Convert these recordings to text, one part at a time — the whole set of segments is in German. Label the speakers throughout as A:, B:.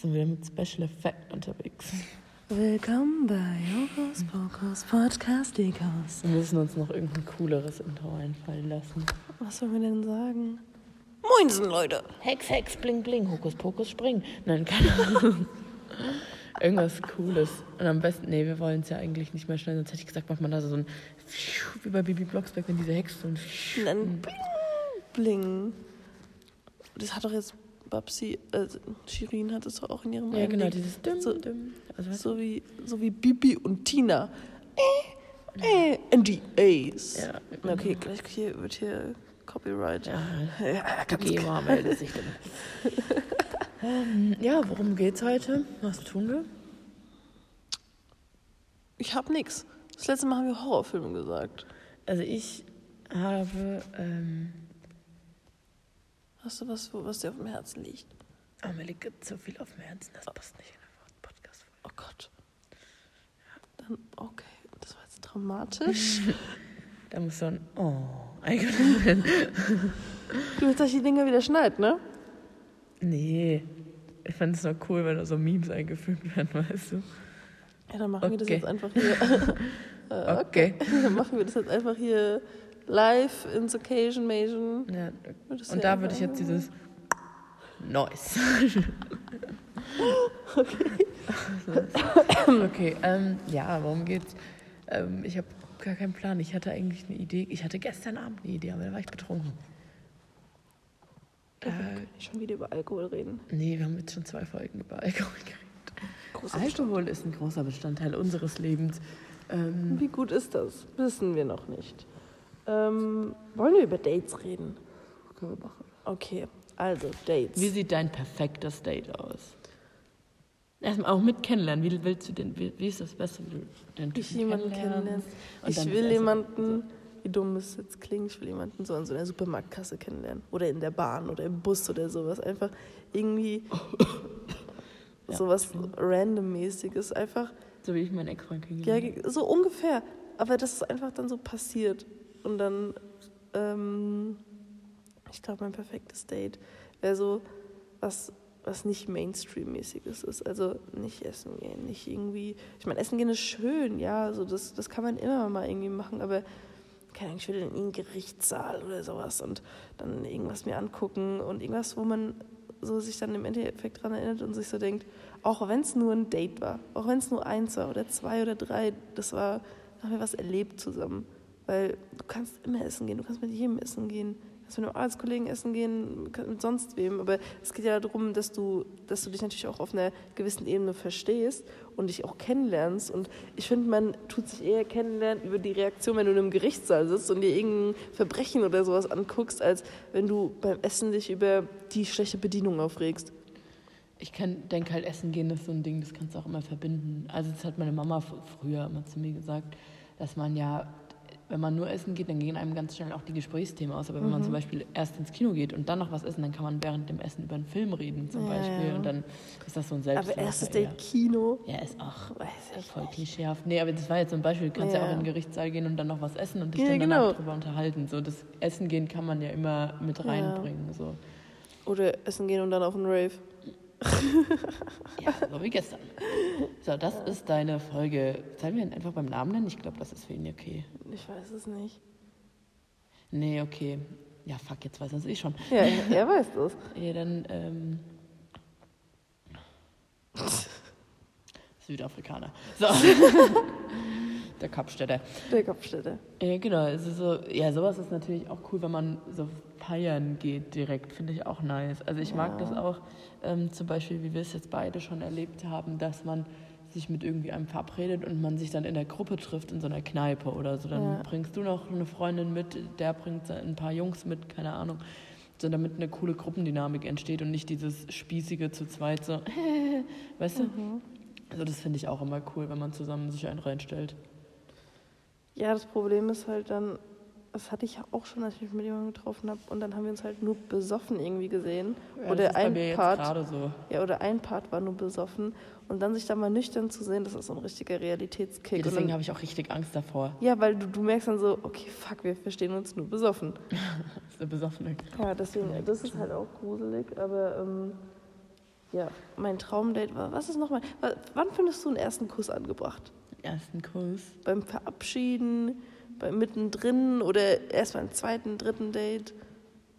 A: Sind wir mit Special Effect unterwegs.
B: Willkommen bei Jokos Pokos Podcasticos.
A: Wir müssen uns noch irgendein cooleres Intro einfallen lassen.
B: Was sollen wir denn sagen? Moinsen, Leute.
A: Hex, Hex, Bling, Bling, Hokus, Pokus, Spring. Nein, keine Ahnung. Irgendwas Cooles. Und am besten, nee, wir wollen es ja eigentlich nicht mehr schnell, sonst hätte ich gesagt, macht man da so ein wie bei Bibi Blocksberg, wenn diese Hexe so ein
B: dann bling, bling. Das hat doch jetzt Babsi, äh, Shirin hat es doch auch in ihrem
A: Ja, genau, dieses Dim,
B: so,
A: Dim. Also,
B: so, wie, so wie Bibi und Tina. Äh, äh, and the A's.
A: Ja,
B: Na, Okay, gleich hier wird hier Copyright.
A: Ja,
B: Ja,
A: die GEMA meldet sich dann. ähm, ja, worum geht's heute? Was tun wir?
B: Ich hab nix. Das letzte Mal haben wir Horrorfilme gesagt.
A: Also ich habe, ähm,
B: Hast du was, was dir auf dem Herzen liegt?
A: oh, mir liegt so viel auf dem Herzen, das passt nicht in eine Podcast-Folge.
B: Oh Gott. Dann, okay, das war jetzt dramatisch.
A: Da muss so ein Oh werden.
B: du willst, dass ich die Dinger wieder schneid, ne?
A: Nee, ich fand es noch cool, wenn da so Memes eingefügt werden, weißt du?
B: Ja, dann machen wir das
A: Okay.
B: jetzt einfach hier. Äh,
A: Okay.
B: Dann machen wir das jetzt einfach hier live ins Occasion Mation.
A: Ja,
B: Würdest du
A: und
B: ja
A: da würde ich jetzt dieses Noise. Okay. okay, ähm, ja, worum geht's? Ähm, ich habe gar keinen Plan. Ich hatte eigentlich eine Idee. Ich hatte gestern Abend eine Idee, aber da war ich betrunken. Äh,
B: Schon wieder über Alkohol reden.
A: nee, wir haben jetzt schon zwei Folgen über Alkohol geredet.
B: Großer
A: Alkohol ist ein großer Bestandteil unseres Lebens. Ähm,
B: Wie gut ist das? Wissen wir noch nicht. Ähm, wollen wir über Dates reden?
A: können wir machen.
B: Okay, also Dates.
A: Wie sieht dein perfektes Date aus? Erstmal auch mit kennenlernen. Wie willst du denn, wie, wie ist das Beste, wie du den
B: ich jemanden kennenlernen. Ich will jemanden, wie dumm es jetzt klingt, ich will jemanden so an so einer Supermarktkasse kennenlernen. Oder in der Bahn oder im Bus oder sowas. Einfach irgendwie
A: Ja.
B: sowas randommäßiges. Einfach,
A: So wie ich meinen Ex-Freund
B: ja,
A: kennengelernt habe.
B: so ungefähr. Aber das ist einfach dann so passiert. Und dann, ähm, ich glaube, mein perfektes Date wäre so was, was nicht Mainstream-mäßiges ist. Also nicht essen gehen, nicht irgendwie. Ich meine, essen gehen ist schön, ja, also das, das kann man immer mal irgendwie machen, aber keine Ahnung, ich will in irgendeinen Gerichtssaal oder sowas und dann irgendwas mir angucken und irgendwas, wo man so sich dann im Endeffekt dran erinnert und sich so denkt, auch wenn es nur ein Date war, auch wenn es nur eins war oder zwei oder drei, das war, haben wir was erlebt zusammen. Weil du kannst immer essen gehen, du kannst mit jedem essen gehen, du kannst mit einem Arbeitskollegen essen gehen, mit sonst wem. Aber es geht ja darum, dass du, dass du dich natürlich auch auf einer gewissen Ebene verstehst und dich auch kennenlernst. Und ich finde, man tut sich eher kennenlernen über die Reaktion, wenn du in einem Gerichtssaal sitzt und dir irgendein Verbrechen oder sowas anguckst, als wenn du beim Essen dich über die schlechte Bedienung aufregst.
A: Ich denke halt, Essen gehen ist so ein Ding, das kannst du auch immer verbinden. Also das hat meine Mama früher immer zu mir gesagt, dass man ja, wenn man nur essen geht, dann gehen einem ganz schnell auch die Gesprächsthemen aus. Aber wenn
B: Mhm.
A: man zum Beispiel erst ins Kino geht und dann noch was essen, dann kann man während dem Essen über einen Film reden zum
B: Ja,
A: Beispiel.
B: ja.
A: Und dann ist das so ein
B: Aber
A: Selbstläufer
B: erstes. Date Kino,
A: Ja, ist auch
B: weiß ich
A: voll
B: nicht.
A: klischeehaft. Nee, aber das war jetzt so ein Beispiel. Du kannst ja,
B: Ja.
A: auch in den Gerichtssaal gehen und dann noch was essen und dich
B: Ja,
A: dann
B: genau.
A: drüber unterhalten. So, das Essen gehen kann man ja immer mit
B: Ja.
A: reinbringen. So.
B: Oder essen gehen und dann auf einen Rave.
A: Ja, so wie gestern. So, das ist deine Folge. Sollen wir ihn einfach beim Namen nennen? Ich glaube, das ist für ihn okay.
B: Ich weiß es nicht.
A: Nee, okay. Ja, fuck, jetzt weiß er es eh schon.
B: Ja, er weiß das.
A: Ja, dann, ähm. Südafrikaner. So. Der Kapstädter.
B: Der Kopfstädte.
A: Ja, genau. Also so, ja, sowas ist natürlich auch cool, wenn man so feiern geht direkt. Finde ich auch nice. Also ich mag das auch, ähm, zum Beispiel, wie wir es jetzt beide schon erlebt haben, dass man sich mit irgendwie einem verabredet und man sich dann in der Gruppe trifft in so einer Kneipe oder so. Dann
B: Ja.
A: bringst du noch eine Freundin mit, der bringt ein paar Jungs mit, keine Ahnung. So, damit eine coole Gruppendynamik entsteht und nicht dieses spießige zu zweit so, weißt du? Also das finde ich auch immer cool, wenn man zusammen sich einen reinstellt.
B: Ja, das Problem ist halt dann, das hatte ich ja auch schon, als ich mich mit jemandem getroffen habe. Und dann haben wir uns halt nur besoffen irgendwie gesehen.
A: Ja,
B: oder ein Part,
A: so.
B: ja, oder ein Part war nur besoffen. Und dann sich da mal nüchtern zu sehen, das ist so ein richtiger Realitätskick.
A: Ja, deswegen habe ich auch richtig Angst davor.
B: ja, weil du, du merkst dann so, okay, fuck, wir verstehen uns nur besoffen.
A: Das ist der Besoffene.
B: Ja, deswegen, das ist halt auch gruselig, aber ähm, Ja, mein Traumdate war, was ist nochmal, wann findest du einen ersten Kuss angebracht?
A: Ersten Kuss?
B: Beim Verabschieden, beim Mittendrin oder erst beim zweiten, dritten Date?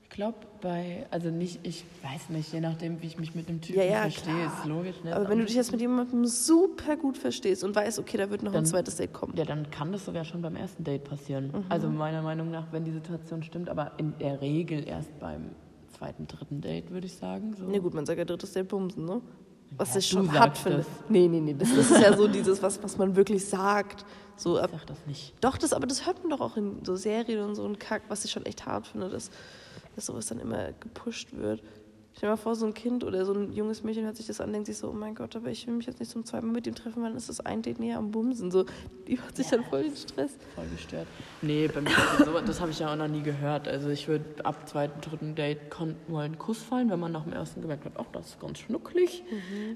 A: Ich glaube, bei, also nicht, ich weiß nicht, je nachdem, wie ich mich mit dem Typen
B: Ja, ja,
A: verstehe,
B: klar.
A: ist logisch. Ne?
B: Aber wenn du dich jetzt mit jemandem super gut verstehst und weißt, okay, da wird noch ein
A: Dann-
B: zweites Date kommen.
A: Ja, dann kann das sogar schon beim ersten Date passieren.
B: Mhm.
A: Also meiner Meinung nach, wenn die Situation stimmt, aber in der Regel erst beim zweiten, dritten Date, würde ich sagen. So.
B: Nee, gut, man sagt ja drittes Date bumsen, ne? Was
A: Ja,
B: ich schon hart finde.
A: das.
B: Nee, nee, nee, das, ist ja so dieses, was, was man wirklich sagt. So,
A: Ich
B: ab,
A: sag das nicht.
B: doch, das, aber das hört man doch auch in so Serien und so ein Kack, was ich schon echt hart finde, dass, dass sowas dann immer gepusht wird. Stell dir mal vor, so ein Kind oder so ein junges Mädchen hört sich das an, denkt sich so, oh mein Gott, aber ich will mich jetzt nicht zum zweiten Mal mit ihm treffen, weil dann ist das ein Date näher am Bumsen. So, die hat sich dann voll den Stress.
A: Voll gestört. Nee, bei mir so, das habe ich ja auch noch nie gehört. Also ich würde ab zweiten, dritten Date kon- mal einen Kuss fallen, wenn man nach dem ersten gemerkt hat, ach, das ist ganz schnucklig.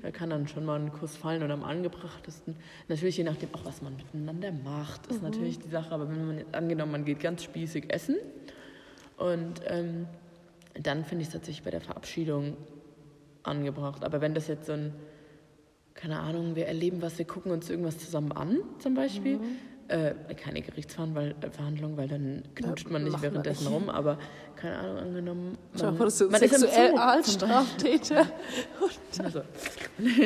A: Da kann dann schon mal ein Kuss fallen und am angebrachtesten. Natürlich je nachdem auch, was man miteinander macht, ist natürlich die Sache. Aber wenn man jetzt angenommen, man geht ganz spießig essen und ähm, dann finde ich es tatsächlich bei der Verabschiedung angebracht. Aber wenn das jetzt so ein, keine Ahnung, wir erleben was, wir gucken uns irgendwas zusammen an, zum Beispiel. Äh, keine Gerichtsverhandlung, weil, dann knutscht man nicht
B: man
A: währenddessen
B: nicht.
A: rum, aber keine Ahnung, angenommen.
B: So ein
A: man ist
B: Sexualstraftäter.
A: also,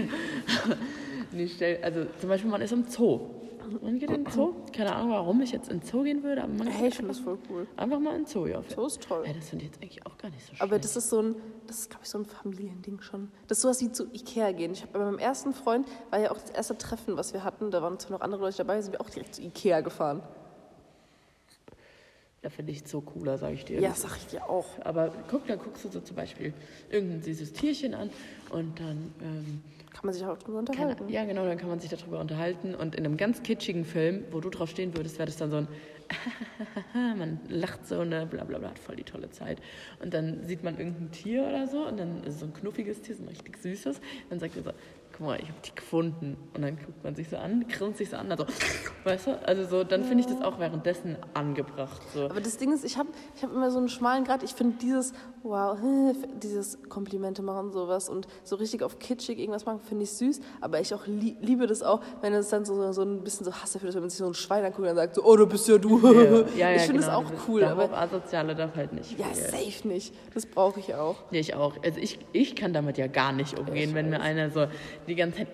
A: nee, stell, also zum Beispiel, man ist im Zoo. Man geht in den Zoo. Keine Ahnung, warum ich jetzt in den Zoo gehen würde, aber man
B: Hey, ich finde das voll cool.
A: einfach mal in den Zoo. Ja,
B: So ist toll.
A: ja, das finde ich jetzt eigentlich auch gar nicht so schlecht.
B: Aber das ist so ein, das ist, glaube ich, so ein Familiending schon. Das ist sowas wie zu Ikea gehen. Ich habe bei meinem ersten Freund, war ja auch das erste Treffen, was wir hatten, da waren zwar noch andere Leute dabei, sind wir auch direkt zu Ikea gefahren.
A: Da finde ich so cooler, sage ich dir.
B: Ja, sag ich dir auch.
A: Aber guck, dann guckst du so zum Beispiel irgendein süßes Tierchen an und dann, ähm,
B: Kann man sich auch drüber
A: kann,
B: unterhalten.
A: ja genau, dann kann man sich darüber unterhalten und in einem ganz kitschigen Film, wo du drauf stehen würdest, wäre das dann so ein, man lacht so, ne, bla bla bla, hat voll die tolle Zeit. Und dann sieht man irgendein Tier oder so und dann ist es so ein knuffiges Tier, so ein richtig süßes, dann sagt er so, guck mal, ich habe die gefunden. Und dann guckt man sich so an, grinst sich so an, also, weißt du, also so, dann finde ich das auch währenddessen angebracht. So.
B: Aber das Ding ist, ich habe ich hab immer so einen schmalen Grad. Ich finde dieses, wow, dieses Komplimente machen, sowas und so richtig auf kitschig irgendwas machen, finde ich süß. Aber ich auch lie liebe das auch, wenn es dann so, so ein bisschen so Hass dafür ist, wenn man sich so ein Schwein anguckt und sagt so, oh, du bist ja du.
A: Ja, ja,
B: ich finde
A: genau,
B: das auch
A: dieses-
B: cool, aber
A: Asoziale darf halt nicht.
B: ja,
A: viel.
B: safe nicht. Das brauche ich auch.
A: Nee, ich auch. Also ich, ich kann damit ja gar nicht umgehen, wenn mir einer so die ganze Zeit.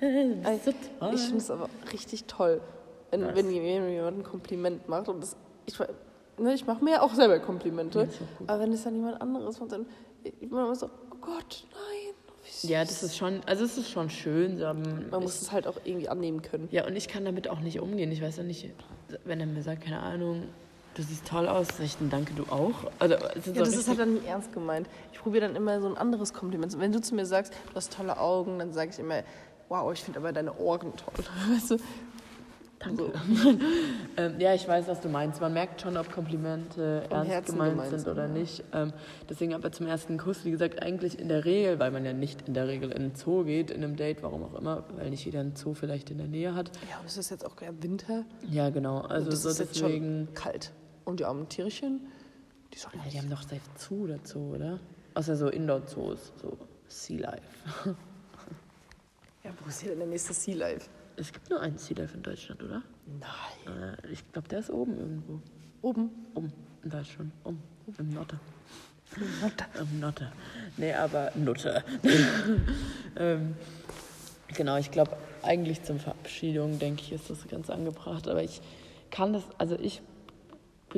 A: So toll.
B: Ich finde es aber richtig toll, wenn, wenn jemand ein Kompliment macht. Und das, ich, ne, ich mache mir ja auch selber Komplimente.
A: Ja,
B: aber wenn es dann jemand anderes macht, dann ich bin immer so, oh Gott, nein. süß.
A: ja, das ist schon, also es ist schon schön. So, ähm,
B: Man
A: ich,
B: muss es halt auch irgendwie annehmen können.
A: ja, und ich kann damit auch nicht umgehen. Ich weiß ja nicht, wenn er mir sagt, keine Ahnung, du siehst toll aus, dann danke, du auch. Also, ist
B: Ja,
A: so
B: das ist halt dann nicht ernst gemeint. Ich probiere dann immer so ein anderes Kompliment. Wenn du zu mir sagst, du hast tolle Augen, dann sage ich immer, wow, ich finde aber deine Ohren toll. Weißt du?
A: Danke. ähm, ja, ich weiß, was du meinst. Man merkt schon, ob Komplimente ernst
B: Herzen
A: gemeint,
B: gemeint
A: sind oder
B: ja.
A: nicht. Ähm, deswegen aber zum ersten Kuss, wie gesagt, eigentlich in der Regel, weil man ja nicht in der Regel in den Zoo geht, in einem Date, warum auch immer, weil nicht jeder einen Zoo vielleicht in der Nähe hat.
B: Ja, und es ist jetzt auch gerade Winter.
A: Ja, genau. Also
B: das
A: so
B: ist jetzt
A: deswegen.
B: schon kalt. Und die armen Tierchen, die sollen
A: Ja, die haben doch safe Zoo dazu, oder? Außer so Indoor-Zoos, so Sea Life.
B: Ja, wo ist hier denn der nächste Sea Life?
A: Es gibt nur einen Sea Life in Deutschland, oder?
B: Nein.
A: Äh, ich glaube, der ist oben irgendwo.
B: Oben.
A: Um, in Deutschland. Um, im Notte. Im Notte. Nee, aber Nutte. ähm, genau, ich glaube, eigentlich zum Verabschiedung, denke ich, ist das ganz angebracht. Aber ich kann das, also ich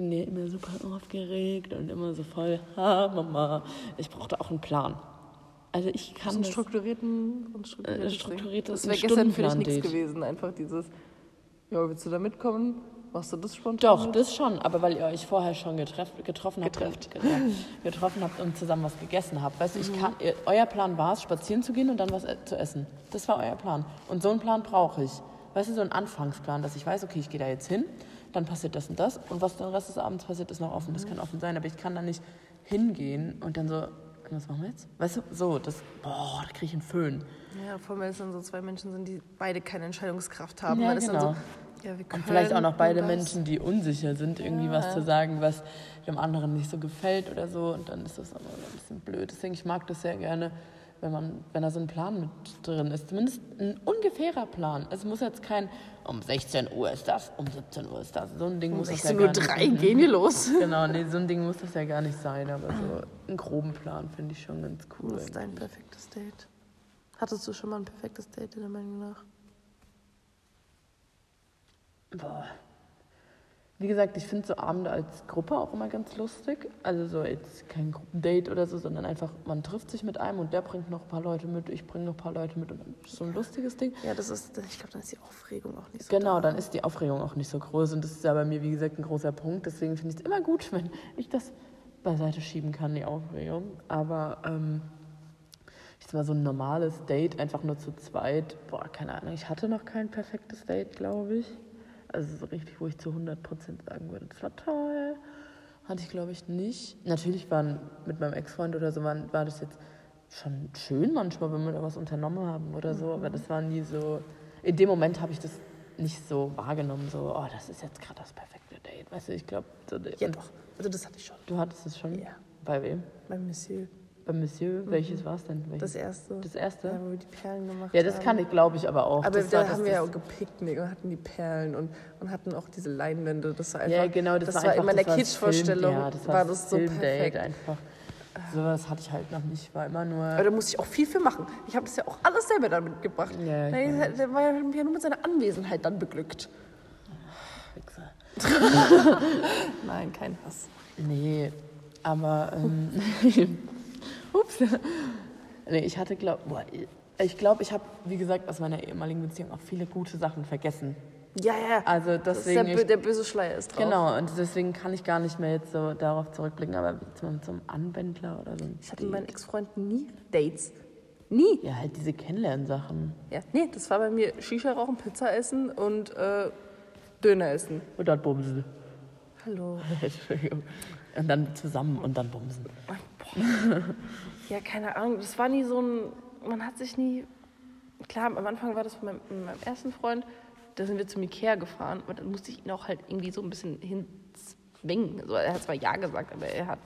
A: bin ja immer super aufgeregt und immer so voll, ha, Mama. Ich brauchte auch einen Plan. Also ich
B: So
A: kann
B: einen strukturierten, und
A: Äh, strukturiertes-
B: Das wäre gestern für dich nichts gewesen. Einfach dieses, ja, willst du da mitkommen? Machst du das spontan?
A: Doch, das schon, aber weil ihr euch vorher schon getreff, getroffen habt,
B: Getrefft.
A: ge- getroffen habt und zusammen was gegessen habt. Weißt du, ich kann, ihr, euer Plan war es, spazieren zu gehen und dann was e- zu essen. Das war euer Plan. Und so einen Plan brauche ich. Weißt du, so einen Anfangsplan, dass ich weiß, okay, ich gehe da jetzt hin, dann passiert das und das und was den Rest des Abends passiert, ist noch offen. Das kann offen sein, aber ich kann da nicht hingehen und dann so, was machen wir jetzt? Weißt du, so, das, boah, da kriege ich einen Föhn.
B: Ja, vor allem, wenn es dann so zwei Menschen sind, die beide keine Entscheidungskraft haben.
A: Ja, genau.
B: ja,
A: Und vielleicht auch noch beide Menschen, die unsicher sind, irgendwie was zu sagen, was dem anderen nicht so gefällt oder so. Und dann ist das aber ein bisschen blöd. Deswegen, ich mag das sehr gerne, wenn man, wenn da so ein Plan mit drin ist. Zumindest ein ungefährer Plan. Es muss jetzt kein, um 16 Uhr ist das, um 17 Uhr ist das. So ein Ding
B: Um
A: muss das ja
B: 16.03
A: gar
B: Uhr
A: nicht sein.
B: gehen wir los.
A: Genau, nee, so ein Ding muss das ja gar nicht sein, aber so einen groben Plan finde ich schon ganz cool.
B: Was ist dein perfektes Date? Hattest du schon mal ein perfektes Date, deiner Meinung nach?
A: Boah. Wie gesagt, ich finde so Abende als Gruppe auch immer ganz lustig. Also so jetzt kein Gruppendate oder so, sondern einfach, man trifft sich mit einem und der bringt noch ein paar Leute mit, ich bringe noch ein paar Leute mit und dann ist so ein lustiges Ding.
B: Ja, das ist, ich glaube, dann ist die Aufregung auch nicht so
A: Genau,
B: da.
A: dann ist die Aufregung auch nicht so groß und das ist ja bei mir, wie gesagt, ein großer Punkt. Deswegen finde ich es immer gut, wenn ich das beiseite schieben kann, die Aufregung. Aber ähm, ich sag mal, so ein normales Date, einfach nur zu zweit, boah, keine Ahnung, ich hatte noch kein perfektes Date, glaube ich. Also so richtig, wo ich zu 100% sagen würde, das war toll. Hatte ich, glaube ich, nicht. Natürlich waren mit meinem Ex-Freund oder so, waren, war das jetzt schon schön manchmal, wenn wir da was unternommen haben oder so, aber das war nie so. In dem Moment habe ich das nicht so wahrgenommen, so, oh, das ist jetzt gerade das perfekte Date. Weißt du, ich glaube, so,
B: Ja, doch. Also, das hatte ich schon.
A: du hattest es schon.
B: Ja.
A: Bei wem?
B: Beim Monsieur.
A: Bei Monsieur? Welches war es denn?
B: Mhm. Das
A: Welches?
B: erste.
A: Das erste?
B: Ja, wo wir die Perlen gemacht
A: Ja, das
B: haben.
A: kann ich, glaube ich, aber auch.
B: Aber
A: das
B: da
A: war,
B: haben wir ja auch gepicknickt und hatten die Perlen und, und hatten auch diese Leinwände. Das war einfach,
A: Ja, genau, das,
B: das
A: war, einfach,
B: immer in der Kitsch-Vorstellung.
A: Ja, das war,
B: war
A: das
B: das so perfekt.
A: einfach. Sowas hatte ich halt noch nicht, war immer nur.
B: Aber da musste ich auch viel für machen. Ich habe das ja auch alles selber dann mitgebracht.
A: Ja,
B: der, der war ja ja nur mit seiner Anwesenheit dann beglückt.
A: Wichser.
B: Nein, kein Hass.
A: Nee, aber. Ähm, ups. Nee, ich hatte, glaub, boah, ich glaube, ich habe, wie gesagt, aus meiner ehemaligen Beziehung auch viele gute Sachen vergessen.
B: Ja, ja.
A: Also
B: das ist
A: deswegen.
B: der,
A: ich,
B: der böse Schleier ist drauf.
A: genau, und deswegen kann ich gar nicht mehr jetzt so darauf zurückblicken, aber zum, zum Anwendler oder so. ein
B: Ich hatte mit meinen Ex-Freunden nie Dates. Nie.
A: Ja, halt diese Kennenlernsachen.
B: Ja, nee, das war bei mir Shisha rauchen, Pizza essen und äh, Döner essen.
A: Und dann bumsen.
B: Hallo.
A: Entschuldigung. Und dann zusammen und dann bumsen.
B: Ja, keine Ahnung. Das war nie so ein. Man hat sich nie. Klar, am Anfang war das mit meinem, mit meinem ersten Freund. Da sind wir zum Ikea gefahren. Und dann musste ich ihn auch halt irgendwie so ein bisschen hinzwingen. Also er hat zwar Ja gesagt, aber er hat.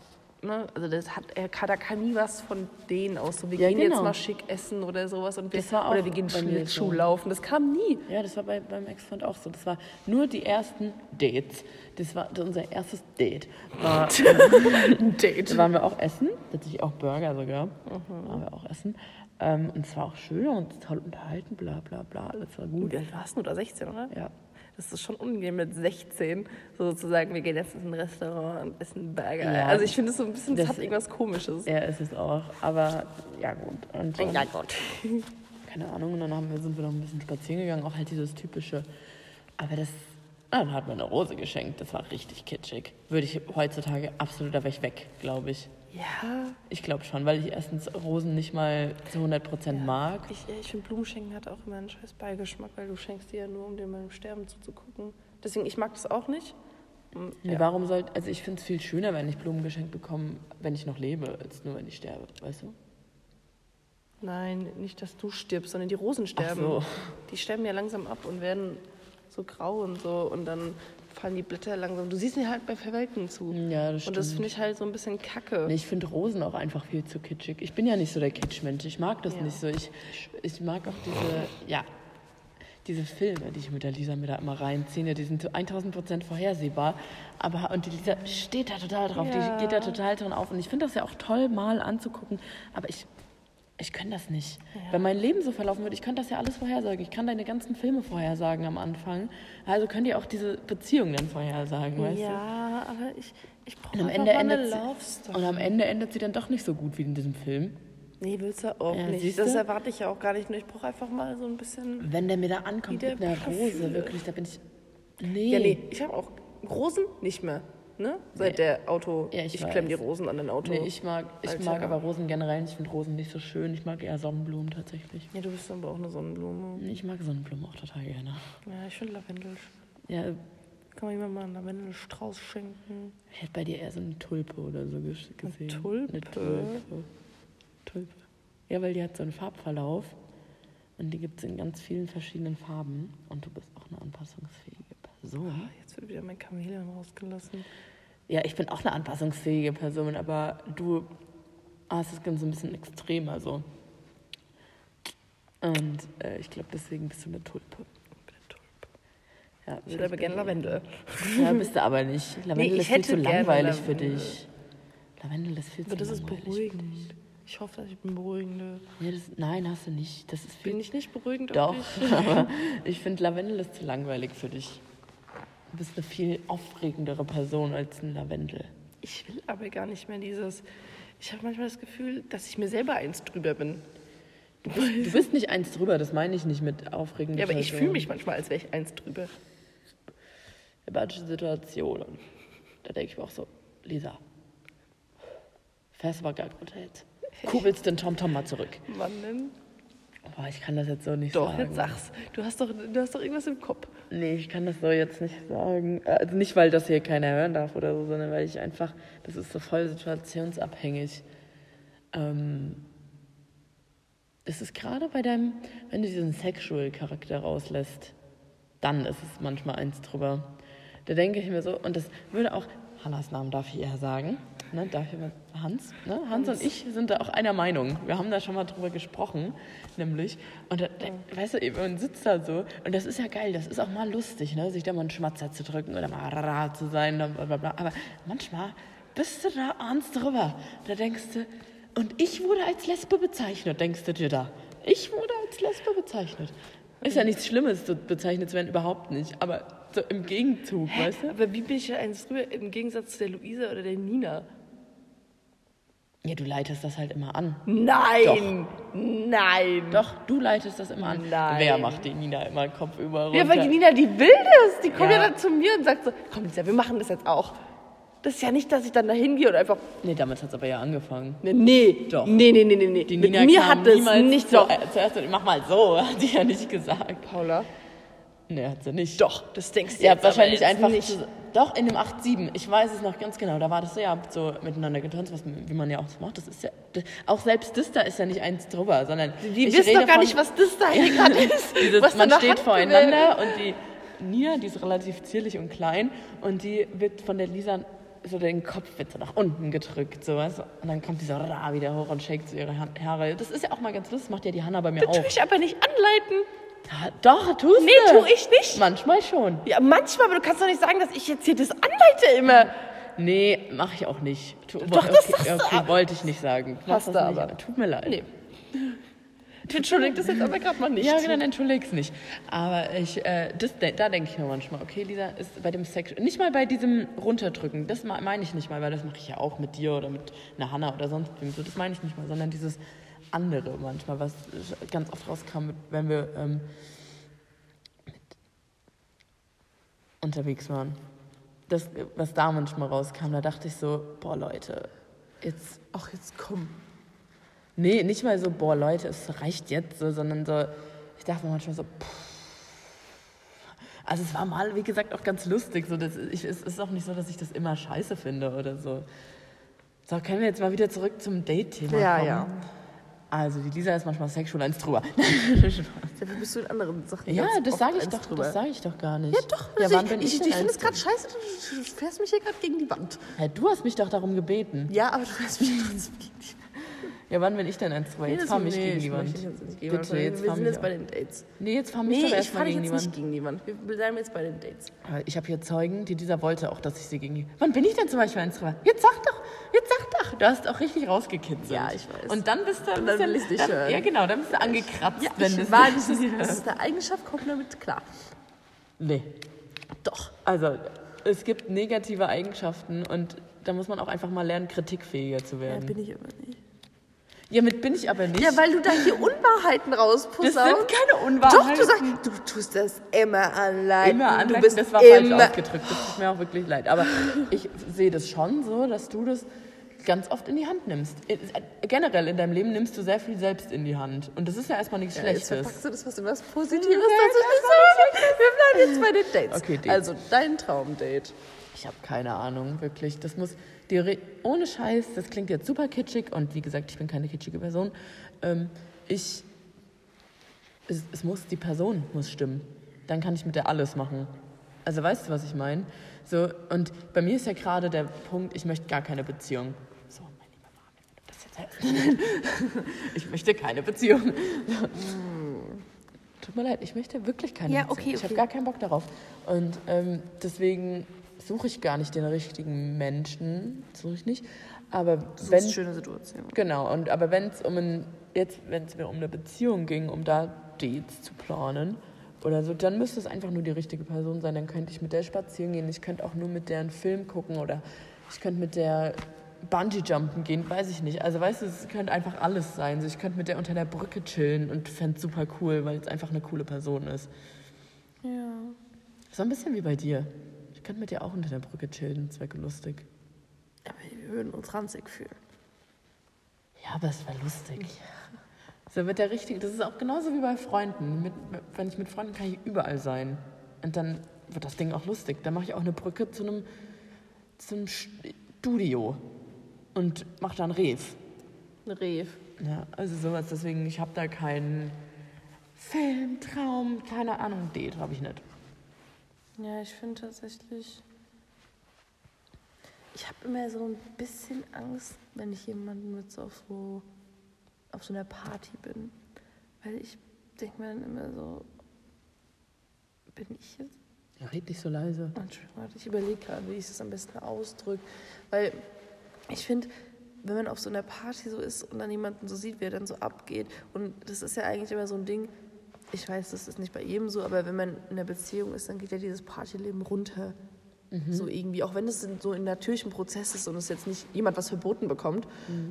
B: Ne, also das hat, er kann, da kann nie was von denen aus. So, wir
A: Ja,
B: gehen jetzt
A: genau.
B: mal schick essen oder sowas. Und wir, oder wir gehen Schlittschuh
A: so.
B: laufen. Das kam nie.
A: Ja, das war bei, beim Ex-Freund auch so. Das war nur die ersten Dates. Das war unser erstes Date. War,
B: Ein Date.
A: da waren wir auch essen, tatsächlich auch Burger sogar.
B: Mhm.
A: Waren wir auch essen. Ähm, und es war auch schön und toll unterhalten, bla bla bla, alles war gut.
B: Wie alt warst du da? 16, oder?
A: Ja.
B: Das ist schon unangenehm mit 16, so sozusagen, wir gehen jetzt in ein Restaurant und essen Burger.
A: Ja.
B: also ich finde es so ein bisschen, das,
A: Das-
B: hat irgendwas Komisches.
A: Er ist es auch, aber ja gut. Und, ähm,
B: Ja, Gott.
A: keine Ahnung, und dann haben wir, sind wir noch ein bisschen spazieren gegangen, auch halt dieses typische. Aber das, dann hat mir eine Rose geschenkt, das war richtig kitschig. Würde ich heutzutage absolut, da wäre ich weg, glaube ich.
B: Ja,
A: Ich glaube schon, weil ich erstens Rosen nicht mal zu 100% mag.
B: ich, ich finde Blumenschenken hat auch immer einen scheiß Beigeschmack, weil du schenkst dir ja nur, um dir beim Sterben zuzugucken. Deswegen, ich mag das auch nicht. Mm,
A: Nee, Warum sollte, also ich finde es viel schöner, wenn ich Blumen geschenkt bekomme, wenn ich noch lebe, als nur wenn ich sterbe, weißt du?
B: Nein, nicht, dass du stirbst, sondern die Rosen sterben.
A: so.
B: Die sterben ja langsam ab und werden so grau und so und dann fallen die Blätter langsam. Du siehst sie halt bei Verwelken zu.
A: Ja, das
B: Und das
A: stimmt.
B: finde ich halt so ein bisschen kacke.
A: Nee, ich finde Rosen auch einfach viel zu kitschig. Ich bin ja nicht so der Kitschmensch. Ich mag das
B: Ja.
A: nicht so. Ich, ich mag auch diese, ja, diese Filme, die ich mit der Lisa mir da immer reinziehe, die sind zu 1000 Prozent vorhersehbar. Aber, und die Lisa steht da total drauf,
B: Ja.
A: die geht da total dran auf. Und ich finde das ja auch toll, mal anzugucken. Aber ich, ich kann das nicht. Wenn mein Leben so verlaufen würde, ich könnte das ja alles vorhersagen. Ich kann deine ganzen Filme vorhersagen am Anfang. Also könnt ihr auch diese Beziehung dann vorhersagen, weißt du?
B: ja, aber ich, ich brauche
A: am,
B: einfach
A: Ende
B: eine
A: endet
B: Love
A: sie,
B: Story.
A: und am Ende endet sie dann doch nicht so gut wie in diesem Film.
B: Nee, willst du auch
A: Ja,
B: nicht. Das erwarte ich ja auch gar nicht. Nur ich brauche einfach mal so ein bisschen.
A: Wenn der mir da ankommt mit einer. Rose, wirklich, da bin ich. Nee.
B: Ja, nee, ich habe auch Rosen nicht mehr. Ne? Seit
A: Nee.
B: der Auto.
A: Ja, ich
B: ich
A: weiß.
B: klemm die Rosen an den Auto.
A: Nee, ich mag, ich
B: Alter.
A: mag aber Rosen generell. nicht. Ich finde Rosen nicht so schön. Ich mag eher Sonnenblumen tatsächlich.
B: ja, du bist aber auch eine Sonnenblume.
A: Ich mag Sonnenblumen auch total gerne.
B: Ja, ich finde Lavendel.
A: Ja,
B: Kann man jemand mal einen Lavendelstrauß schenken?
A: ich hätte bei dir eher so eine Tulpe oder so ges- gesehen.
B: Tulpe?
A: Eine Tulpe. Tulpe. Ja, weil die hat so einen Farbverlauf. Und die gibt es in ganz vielen verschiedenen Farben. Und du bist auch eine anpassungsfähige Person.
B: Ah, jetzt wird wieder mein Chamäleon rausgelassen.
A: Ja, ich bin auch eine anpassungsfähige Person, aber du hast es ganz ein bisschen extremer so. Und äh, ich glaube, deswegen bist du eine Tulpe. Ja,
B: Ich schreibe gerne Lavendel.
A: Ja, bist du aber nicht. Lavendel
B: ich
A: ist viel zu langweilig für
B: Lavendel.
A: dich. Lavendel ist viel
B: Aber
A: zu
B: das ist
A: langweilig.
B: beruhigend. Ich hoffe, dass ich bin beruhigende.
A: Ja, das, nein, hast du nicht. Das ist viel
B: Bin ich nicht beruhigend?
A: Doch, aber ich finde Lavendel ist zu langweilig für dich. Du bist eine viel aufregendere Person als ein Lavendel.
B: Ich will aber gar nicht mehr dieses. Ich habe manchmal das Gefühl, dass ich mir selber eins drüber bin.
A: Du bist nicht eins drüber, das meine ich nicht mit aufregender
B: Ja, aber ich fühle mich manchmal, als wäre ich eins drüber.
A: In manchen Situationen. Da denke ich mir auch so, Lisa, fährst aber gar gut jetzt. Kurbelst den TomTom mal zurück.
B: Wann denn?
A: Aber ich kann das jetzt so nicht
B: Doch,
A: sagen.
B: jetzt sag's. Du hast, doch, du hast doch irgendwas im Kopf.
A: Nee, ich kann das so jetzt nicht sagen. Also nicht, weil das hier keiner hören darf oder so, sondern weil ich einfach, das ist so voll situationsabhängig. Ähm, es ist gerade bei deinem, wenn du diesen Sexual-Charakter rauslässt, dann ist es manchmal eins drüber. Da denke ich mir so, und das würde auch, Hannas Namen darf ich eher sagen, ne, mal, Hans, ne? Hans und ich sind da auch einer Meinung. Wir haben da schon mal drüber gesprochen, nämlich. Und da, da, weißt du, man sitzt da so, und das ist ja geil, das ist auch mal lustig, ne, sich da mal einen Schmatzer zu drücken oder mal rara zu sein, bla, bla, bla. aber manchmal bist du da eins drüber. Da denkst du, und ich wurde als Lesbe bezeichnet, denkst du dir da. Ich wurde als Lesbe bezeichnet. Ist ja nichts Schlimmes, so bezeichnet zu werden, überhaupt nicht. Aber so im Gegenzug, weißt du?
B: Aber wie bin ich ja eins drüber im Gegensatz zu der Luisa oder der Nina?
A: Ja, du leitest das halt immer an.
B: Nein! Nein!
A: Doch, du leitest das immer an.
B: Nein.
A: Wer macht die Nina immer Kopf über runter?
B: Ja, weil die Nina, die will das. Die kommt ja.
A: Ja.
B: dann zu mir und sagt so, komm Lisa, wir machen das jetzt auch. Das ist ja nicht, dass ich dann da hingehe und einfach,
A: Nee, damals hat es aber ja angefangen.
B: nee, nee,
A: Doch.
B: nee, nee, nee, nee, nee.
A: Die
B: Mit
A: Nina
B: mir
A: kam
B: hat es nicht
A: so.
B: so.
A: Äh, zuerst, mach mal so, hat sie ja nicht gesagt.
B: Paula,
A: Nee, hat sie nicht.
B: doch, das denkst du
A: Ihr
B: jetzt
A: habt wahrscheinlich
B: aber jetzt
A: einfach.
B: nicht.
A: zu- Doch, in dem 8-7. Ich weiß es noch ganz genau. Da war das so, habt so miteinander getanzt, was, wie man ja auch so macht. Das ist ja. Das, auch selbst das da ist ja nicht eins drüber, sondern.
B: Die wissen doch gar
A: von-
B: nicht, was das da hier gerade ist.
A: Dieses,
B: was
A: man steht
B: Hand
A: voreinander und die Nia, die ist relativ zierlich und klein und die wird von der Lisa so den Kopf wird so nach unten gedrückt, so weißt du? Und dann kommt dieser Ra wieder hoch und shakt so ihre Ha- Haare. Das ist ja auch mal ganz lustig, das macht ja die Hanna bei mir
B: Das
A: auch.
B: tue ich aber nicht anleiten.
A: Ja, doch, tust
B: Nee,
A: du.
B: tue ich nicht.
A: Manchmal schon.
B: Ja, manchmal, aber du kannst doch nicht sagen, dass ich jetzt hier das anleite immer.
A: Nee, mache ich auch nicht. Tu,
B: Doch, das
A: okay,
B: du
A: okay,
B: aber.
A: wollte ich nicht sagen. Das nicht,
B: aber.
A: Tut mir leid.
B: Nee. Entschuldigt das jetzt aber gerade mal nicht.
A: Ja, dann entschuldig's nicht. Aber ich, äh, das, da denke ich mir manchmal, okay, Lisa ist bei dem Sex, nicht mal bei diesem Runterdrücken, das me- meine ich nicht mal, weil das mache ich ja auch mit dir oder mit einer Hanna oder sonst wem, so, das meine ich nicht mal, sondern dieses andere manchmal, was ganz oft rauskam, wenn wir ähm, unterwegs waren. Das, was da manchmal rauskam, da dachte ich so, boah Leute, jetzt
B: Ach, jetzt komm.
A: Nee, nicht mal so, boah, Leute, es reicht jetzt, so, sondern so, ich dachte mir manchmal so, pff. Also es war mal, wie gesagt, auch ganz lustig. So, das, ich, es ist auch nicht so, dass ich das immer scheiße finde oder so. So, können wir jetzt mal wieder zurück zum Date-Thema
B: Ja,
A: kommen?
B: ja.
A: Also die Lisa ist manchmal sexual eins drüber.
B: Dafür bist du in anderen Sachen
A: ja, das sage ich doch, das sage ich doch gar nicht.
B: Ja, doch.
A: Ja,
B: also
A: wann bin ich,
B: ich,
A: denn
B: ich finde es gerade scheiße. Du, fährst mich hier gerade gegen die Wand.
A: Hä, du hast mich doch darum gebeten.
B: Ja, aber du fährst mich trotzdem gegen die Wand.
A: Ja, wann bin ich denn eins drüber? Jetzt fahr mich gegen die Wand.
B: Bitte,
A: Bitte, jetzt
B: wir
A: fahr
B: sind
A: mich
B: jetzt bei den Dates.
A: Nee, jetzt fahr mich
B: Nee,
A: doch
B: ich
A: erstmal
B: fahre
A: gegen
B: nicht gegen die Wand. Wir bleiben jetzt bei den Dates.
A: Aber Ich habe hier Zeugen, die dieser wollte auch, dass ich sie gegen. Wann bin ich denn zum Beispiel eins drüber? Jetzt sag doch, jetzt sag doch. Du hast auch richtig rausgekitzelt.
B: Ja, ich weiß.
A: Und dann bist du.
B: Und
A: bist
B: dann
A: du-
B: will nicht
A: dann,
B: hören.
A: Ja, genau, dann bist du angekratzt, wenn
B: ich war, das, ist, das ist eine Eigenschaft, kommt damit klar.
A: Nee. Doch. Also, es gibt negative Eigenschaften und da muss man auch einfach mal lernen, kritikfähiger zu
B: Ja,
A: werden.
B: bin ich aber nicht.
A: Ja, mit bin ich aber nicht.
B: Ja, weil du da hier Unwahrheiten
A: das
B: rauspussst.
A: sind keine
B: Doch,
A: Unwahrheiten.
B: du sagst, du tust das immer anleiten.
A: immer
B: du
A: anleiten,
B: bist
A: das war falsch
B: immer,
A: ausgedrückt. Das tut mir auch wirklich leid. Aber ich sehe das schon so, dass du das ganz oft in die Hand nimmst. Äh, Generell in deinem Leben nimmst du sehr viel selbst in die Hand. Und das ist ja erstmal nichts
B: Ja, jetzt
A: Schlechtes.
B: verpackst du das was in was Positives. Das so. Wir bleiben jetzt bei den Dates.
A: Okay, Dates.
B: Also, dein Traumdate.
A: Ich habe keine Ahnung, wirklich. Das muss theore- ohne Scheiß, das klingt jetzt super kitschig und wie gesagt, ich bin keine kitschige Person. Ähm, ich, es, es muss, die Person muss stimmen. Dann kann ich mit der alles machen. Also weißt du, was ich meine? So, und bei mir ist ja gerade der Punkt, ich möchte gar keine Beziehung. So, mein lieber Marvin, wenn du das jetzt hörst. ich möchte keine Beziehung. tut mir leid, ich möchte wirklich keine
B: Ja,
A: Beziehung.
B: okay,
A: Ich habe
B: okay.
A: gar keinen Bock darauf. Und ähm, deswegen suche ich gar nicht den richtigen Menschen, suche ich nicht. Aber
B: Das
A: wenn
B: ist eine schöne Situation.
A: Genau, und aber wenn es um ein, jetzt, wenn es mir um eine Beziehung ging, um da Dates zu planen oder so, dann müsste es einfach nur die richtige Person sein. Dann könnte ich mit der spazieren gehen, ich könnte auch nur mit der einen Film gucken oder ich könnte mit der Bungee-Jumpen gehen, weiß ich nicht. Also weißt du, es könnte einfach alles sein. So, ich könnte mit der unter der Brücke chillen und fände es super cool, weil es einfach eine coole Person ist.
B: Ja.
A: So ein bisschen wie bei dir. Ich könnte mit dir auch unter der Brücke chillen, das wäre lustig.
B: Aber wir würden uns ranzig fühlen.
A: Ja, aber es wäre lustig. So mit der richtigen, das ist auch genauso wie bei Freunden. Mit, wenn ich mit Freunden kann ich überall sein. Und dann wird das Ding auch lustig. Dann mache ich auch eine Brücke zu einem, zu einem Studio und mache dann Rev.
B: Ein Rev.
A: Ja, also sowas. Deswegen, ich habe da keinen Film, Traum, keine Ahnung, Date habe ich nicht.
B: Ja, ich finde tatsächlich. Ich habe immer so ein bisschen Angst, wenn ich jemanden mit so auf so auf so einer Party bin. Weil ich denke mir dann immer so, bin ich jetzt
A: Ja, red nicht so leise.
B: Entschuldigung, ich überlege gerade, wie ich das am besten ausdrücke. Weil ich finde, wenn man auf so einer Party so ist und dann jemanden so sieht, wie er dann so abgeht, und das ist ja eigentlich immer so ein Ding, ich weiß, das ist nicht bei jedem so, aber wenn man in einer Beziehung ist, dann geht ja dieses Partyleben runter. So irgendwie, auch wenn es in- so ein natürlichen Prozess ist und es jetzt nicht jemand was verboten bekommt,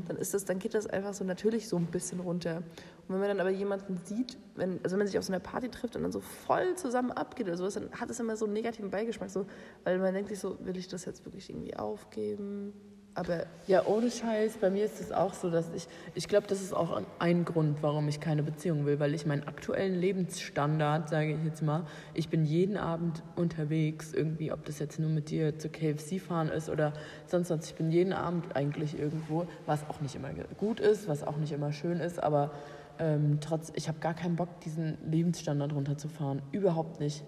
B: dann ist das, dann geht das einfach so natürlich so ein bisschen runter. Und wenn man dann aber jemanden sieht, wenn, also wenn man sich auf so einer Party trifft und dann so voll zusammen abgeht oder sowas, dann hat es immer so einen negativen Beigeschmack, so, weil man denkt sich so, will ich das jetzt wirklich irgendwie aufgeben? Aber
A: Ja, ohne Scheiß, bei mir ist es auch so, dass ich, ich glaube, das ist auch ein Grund, warum ich keine Beziehung will, weil ich meinen aktuellen Lebensstandard, sage ich jetzt mal, ich bin jeden Abend unterwegs, irgendwie, ob das jetzt nur mit dir zu KFC fahren ist oder sonst was, ich bin jeden Abend eigentlich irgendwo, was auch nicht immer gut ist, was auch nicht immer schön ist, aber ähm, trotz, ich habe gar keinen Bock, diesen Lebensstandard runterzufahren, überhaupt nicht.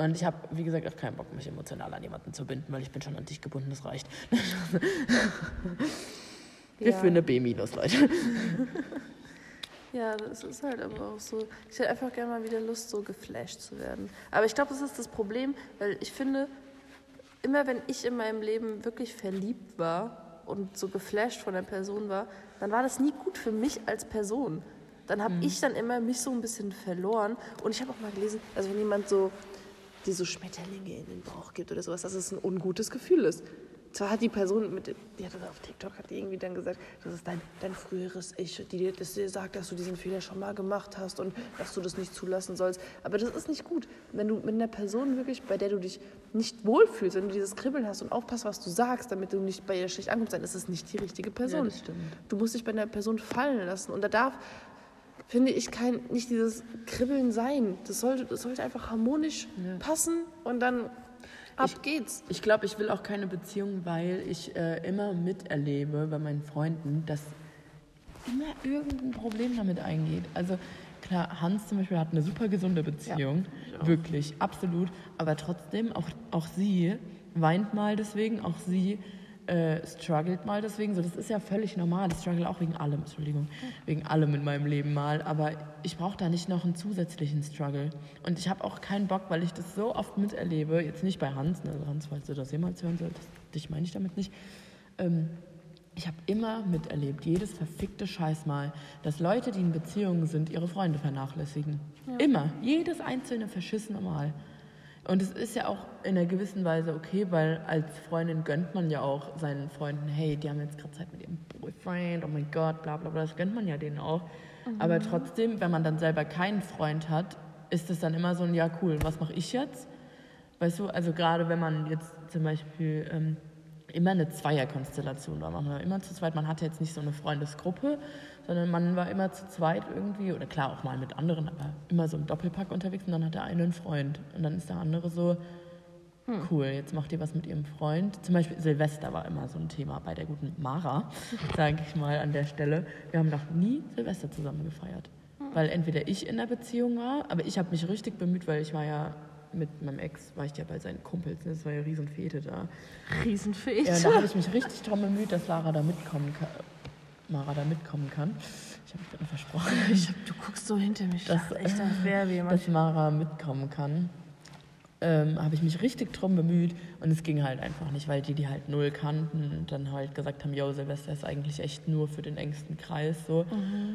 A: Und ich habe, wie gesagt, auch keinen Bock, mich emotional an jemanden zu binden, weil ich bin schon an dich gebunden, das reicht. Wir
B: Ja.
A: führen eine B-, Leute.
B: Ja, das ist halt aber auch so. Ich hätte einfach gerne mal wieder Lust, so geflasht zu werden. Aber ich glaube, das ist das Problem, weil ich finde, immer wenn ich in meinem Leben wirklich verliebt war und so geflasht von der Person war, dann war das nie gut für mich als Person. Dann habe ich dann immer mich so ein bisschen verloren. Und ich habe auch mal gelesen, also wenn jemand so die so Schmetterlinge in den Bauch gibt oder sowas, dass es ein ungutes Gefühl ist. Zwar hat die Person, mit, die hat das auf TikTok, hat die irgendwie dann gesagt, das ist dein, dein früheres Ich, die dir, das sagt, dass du diesen Fehler schon mal gemacht hast und dass du das nicht zulassen sollst. Aber das ist nicht gut. Wenn du mit einer Person wirklich, bei der du dich nicht wohlfühlst, wenn du dieses Kribbeln hast und aufpasst, was du sagst, damit du nicht bei ihr schlecht ankommst, dann ist es nicht die richtige Person.
A: das stimmt.
B: Du musst dich bei einer Person fallen lassen. Und da darf, finde ich, kein, nicht dieses Kribbeln sein. Das sollte, das sollte einfach harmonisch passen und dann ab geht's.
A: Ich glaube, ich will auch keine Beziehung, weil ich äh, immer miterlebe bei meinen Freunden, dass immer irgendein Problem damit eingeht. Also klar, Hans zum Beispiel hat eine super gesunde Beziehung, wirklich, absolut. Aber trotzdem, auch, auch sie weint mal deswegen, auch sie äh, struggelt mal deswegen. So, das ist ja völlig normal. Ich struggle auch wegen allem, Entschuldigung, wegen allem in meinem Leben mal. Aber ich brauche da nicht noch einen zusätzlichen Struggle. Und ich habe auch keinen Bock, weil ich das so oft miterlebe. Jetzt nicht bei Hans, ne? Hans, falls du das jemals hören solltest, dich meine ich damit nicht. Ähm, ich habe immer miterlebt, jedes verfickte Scheißmal, dass Leute, die in Beziehungen sind, ihre Freunde vernachlässigen. Immer. Jedes einzelne verschissene Mal. Und es ist ja auch in einer gewissen Weise okay, weil als Freundin gönnt man ja auch seinen Freunden, hey, die haben jetzt gerade Zeit mit ihrem Boyfriend, oh mein Gott, bla bla bla, das gönnt man ja denen auch. Aber trotzdem, wenn man dann selber keinen Freund hat, ist es dann immer so ein, ja cool, was mache ich jetzt? Weißt du, also gerade wenn man jetzt zum Beispiel ähm, immer eine Zweierkonstellation war, man war immer zu zweit, man hatte jetzt nicht so eine Freundesgruppe, sondern man war immer zu zweit irgendwie, oder klar auch mal mit anderen, aber immer so im Doppelpack unterwegs und dann hat der eine einen Freund und dann ist der andere so, cool, jetzt macht ihr was mit ihrem Freund. Zum Beispiel Silvester war immer so ein Thema bei der guten Mara, sage ich mal an der Stelle. Wir haben noch nie Silvester zusammen gefeiert, weil entweder ich in der Beziehung war, aber ich habe mich richtig bemüht, weil ich war ja mit meinem Ex, war ich ja bei seinen Kumpels, ne? das war ja Riesenfete da.
B: Riesenfähig.
A: Ja, da habe ich mich richtig drum bemüht, dass Lara da mitkommen kann. Mara da mitkommen kann. Ich habe mich gerade versprochen.
B: Ich hab, du guckst so hinter mich.
A: Das-
B: Das, echt, das wäre jemand.
A: dass Mara mitkommen kann, ähm, habe ich mich richtig drum bemüht und es ging halt einfach nicht, weil die die halt null kannten und dann halt gesagt haben, yo, Silvester ist eigentlich echt nur für den engsten Kreis so.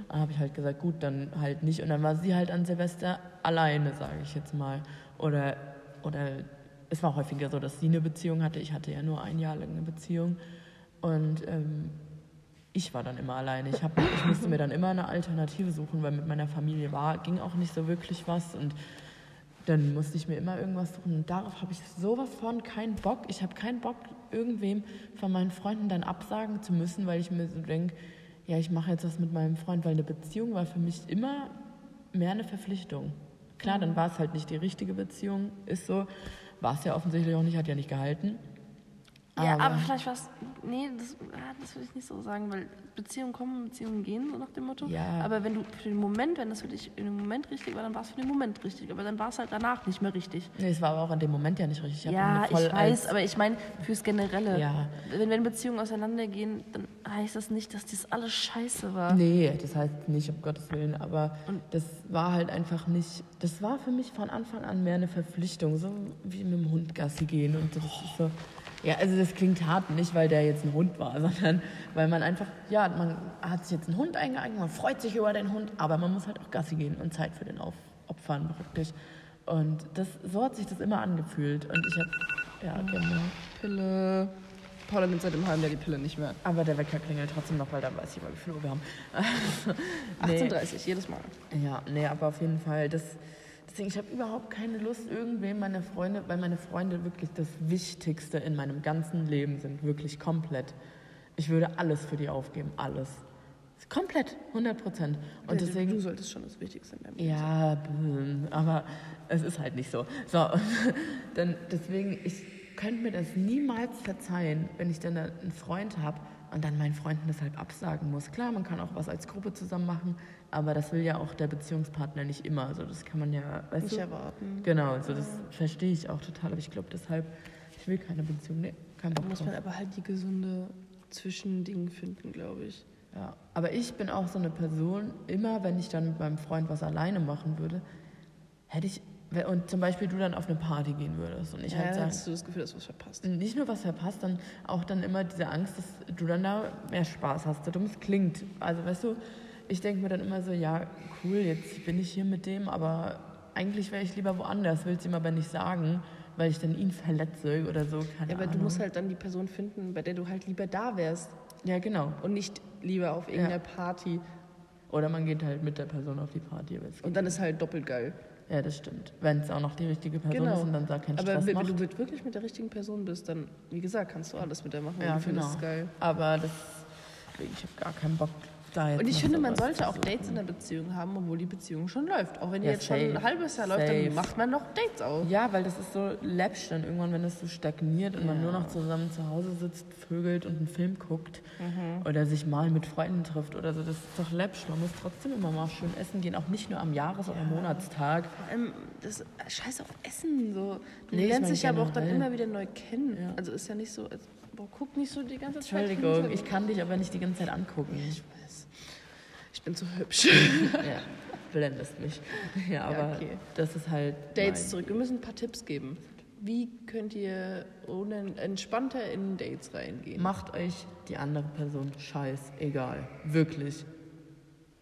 A: Da habe ich halt gesagt, gut, dann halt nicht und dann war sie halt an Silvester alleine, sage ich jetzt mal. Oder, oder es war häufiger so, dass sie eine Beziehung hatte. Ich hatte ja nur ein Jahr lang eine Beziehung und ähm, ich war dann immer alleine. Ich, hab, ich musste mir dann immer eine Alternative suchen, weil mit meiner Familie war, ging auch nicht so wirklich was. Und dann musste ich mir immer irgendwas suchen. Und darauf habe ich sowas von keinen Bock. Ich habe keinen Bock, irgendwem von meinen Freunden dann absagen zu müssen, weil ich mir so denke, ja, ich mache jetzt was mit meinem Freund, weil eine Beziehung war für mich immer mehr eine Verpflichtung. Klar, dann war es halt nicht die richtige Beziehung, ist so. War es ja offensichtlich auch nicht, hat ja nicht gehalten.
B: Ja, aber vielleicht was. Nee, das, ah, das würde ich nicht so sagen, weil Beziehungen kommen, Beziehungen gehen, so nach dem Motto.
A: Ja.
B: Aber wenn du für den Moment, wenn das für dich in dem Moment richtig war, dann war es für den Moment richtig. Aber dann war es halt danach nicht mehr richtig.
A: Nee, es war aber auch in dem Moment ja nicht richtig. hab
B: ja,
A: voll
B: ich weiß, aber ich meine fürs Generelle.
A: Ja.
B: Wenn, wenn Beziehungen auseinandergehen, dann heißt das nicht, dass das alles scheiße war.
A: Nee, das heißt nicht, um Gottes Willen, aber das war halt einfach nicht, das war für mich von Anfang an mehr eine Verpflichtung, so wie mit dem Hund Gassi gehen und das ist so, ja, also das klingt hart, nicht weil der jetzt ein Hund war, sondern weil man einfach, ja, man hat sich jetzt einen Hund eingeeignet, man freut sich über den Hund, aber man muss halt auch Gassi gehen und Zeit für den auf, opfern, praktisch. Und das, so hat sich das immer angefühlt und ich habe, ja, genau.
B: Pille. Paula nimmt seit dem halben Jahr die Pille nicht mehr.
A: Aber der Wecker klingelt trotzdem noch, weil dann weiß ich mal, wie viel Uhr wir haben. Nee.
B: 18.30 jedes Mal.
A: Ja, nee, aber auf jeden Fall, das, deswegen, ich habe überhaupt keine Lust, irgendwem meine Freunde, weil meine Freunde wirklich das Wichtigste in meinem ganzen Leben sind, wirklich komplett. Ich würde alles für die aufgeben, alles. Komplett, 100 Prozent. Und
B: du,
A: deswegen,
B: du solltest schon das Wichtigste in deinem Leben
A: ja, bäh, aber es ist halt nicht so. So, dann deswegen, ich könnte mir das niemals verzeihen, wenn ich dann einen Freund habe und dann meinen Freunden deshalb absagen muss. Klar, man kann auch was als Gruppe zusammen machen, aber das will ja auch der Beziehungspartner nicht immer. Also das kann man ja, weißt
B: nicht
A: du?
B: erwarten.
A: Genau, also das verstehe ich auch total, aber ich glaube deshalb, ich will keine Beziehung, nee, kein
B: Da muss
A: drauf.
B: man aber halt die gesunde Zwischending finden, glaube ich.
A: Ja, aber ich bin auch so eine Person, immer wenn ich dann mit meinem Freund was alleine machen würde, hätte ich, und zum Beispiel du dann auf eine Party gehen würdest und ich
B: ja,
A: halt sagen,
B: hast du das Gefühl, dass du was verpasst.
A: nicht nur was verpasst, dann auch dann immer diese Angst, dass du dann da mehr Spaß hast, so dumm es klingt. Also weißt du, ich denke mir dann immer so, ja, cool, jetzt bin ich hier mit dem, aber eigentlich wäre ich lieber woanders, will es ihm aber nicht sagen, weil ich dann ihn verletze oder so, keine
B: Ja, aber
A: Ahnung.
B: du musst halt dann die Person finden, bei der du halt lieber da wärst
A: ja, genau.
B: und nicht lieber auf irgendeiner Party.
A: Oder man geht halt mit der Person auf die Party. aber
B: Und dann ist halt doppelt geil.
A: Ja, das stimmt. Wenn es auch noch die richtige Person
B: Genau.
A: ist und dann da
B: Aber
A: Stress
B: wenn,
A: macht.
B: wenn du wirklich mit der richtigen Person bist, dann, wie gesagt, kannst du alles mit der machen.
A: ja,
B: und du findest
A: genau.
B: es geil.
A: Aber das, ich habe gar keinen Bock da jetzt
B: Und ich finde, man sollte auch. Dates in der Beziehung haben, obwohl die Beziehung schon läuft. Auch wenn die
A: Ja,
B: jetzt schon
A: safe.
B: ein halbes Jahr läuft,
A: Safe.
B: dann macht man noch Dates auch.
A: Ja, weil das ist so läppsch dann irgendwann, wenn es so stagniert und man nur noch zusammen zu Hause sitzt, vögelt und einen Film guckt
B: Mhm.
A: oder sich mal mit Freunden trifft oder so. Das ist doch läppsch. Man muss trotzdem immer mal schön essen gehen, auch nicht nur am Jahres- oder Monatstag.
B: Vor allem, das scheiß auf Essen. So. Du
A: Nee,
B: lernst dich aber auch dann immer wieder neu kennen.
A: Ja.
B: Also ist ja nicht so, als, boah, guck nicht so die ganze Zeit.
A: Entschuldigung, ich kann dich aber nicht die ganze Zeit angucken.
B: Ich weiß. Bin zu hübsch.
A: ja, blendest mich. Ja, aber
B: okay.
A: das ist halt.
B: Dates zurück. Wir müssen ein paar Tipps geben. Wie könnt ihr ohne, entspannter in Dates reingehen?
A: Macht euch die andere Person scheißegal. Wirklich.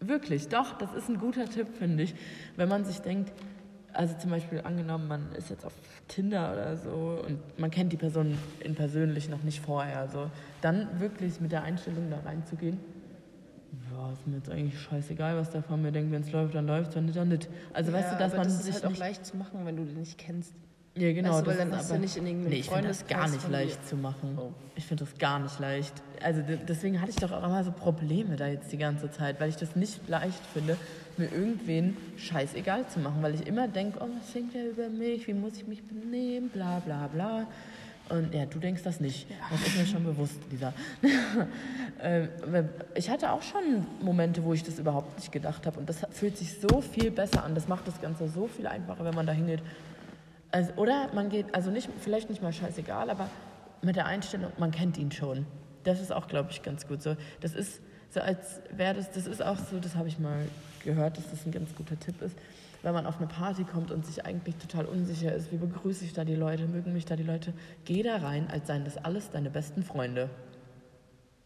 A: Wirklich, doch, das ist ein guter Tipp, finde ich. Wenn man sich denkt, also zum Beispiel angenommen, man ist jetzt auf Tinder oder so und man kennt die Person in persönlich noch nicht vorher, so, dann wirklich mit der Einstellung da reinzugehen, ja, ist mir jetzt eigentlich scheißegal, was der von mir denkt, wenn es läuft, dann läuft wenn nicht, dann nicht. Also weißt
B: Ja,
A: du, dass man
B: das ist
A: sich
B: halt auch leicht zu machen, wenn du den nicht kennst.
A: Ja, genau.
B: Weißt du, weil
A: das
B: dann
A: ist
B: hast du
A: aber-
B: nicht in irgendeinem
A: Nee, ich finde das gar nicht leicht zu machen.
B: Oh.
A: Ich finde das gar nicht leicht. Also de- deswegen hatte ich doch auch immer so Probleme da jetzt die ganze Zeit, weil ich das nicht leicht finde, mir irgendwen scheißegal zu machen, weil ich immer denke, oh, was denkt der über mich, wie muss ich mich benehmen, bla bla bla. Und ja, du denkst das nicht. Das ist mir schon bewusst, Lisa. Ähm, ich hatte auch schon Momente, wo ich das überhaupt nicht gedacht habe. Und das fühlt sich so viel besser an. Das macht das Ganze so viel einfacher, wenn man da hingeht. Also, oder man geht, also nicht, vielleicht nicht mal scheißegal, aber mit der Einstellung, man kennt ihn schon. Das ist auch, glaube ich, ganz gut so. Das ist So als wäre das, das ist auch so, das habe ich mal gehört, dass das ein ganz guter Tipp ist, wenn man auf eine Party kommt und sich eigentlich total unsicher ist, wie begrüße ich da die Leute, mögen mich da die Leute, geh da rein, als seien das alles deine besten Freunde.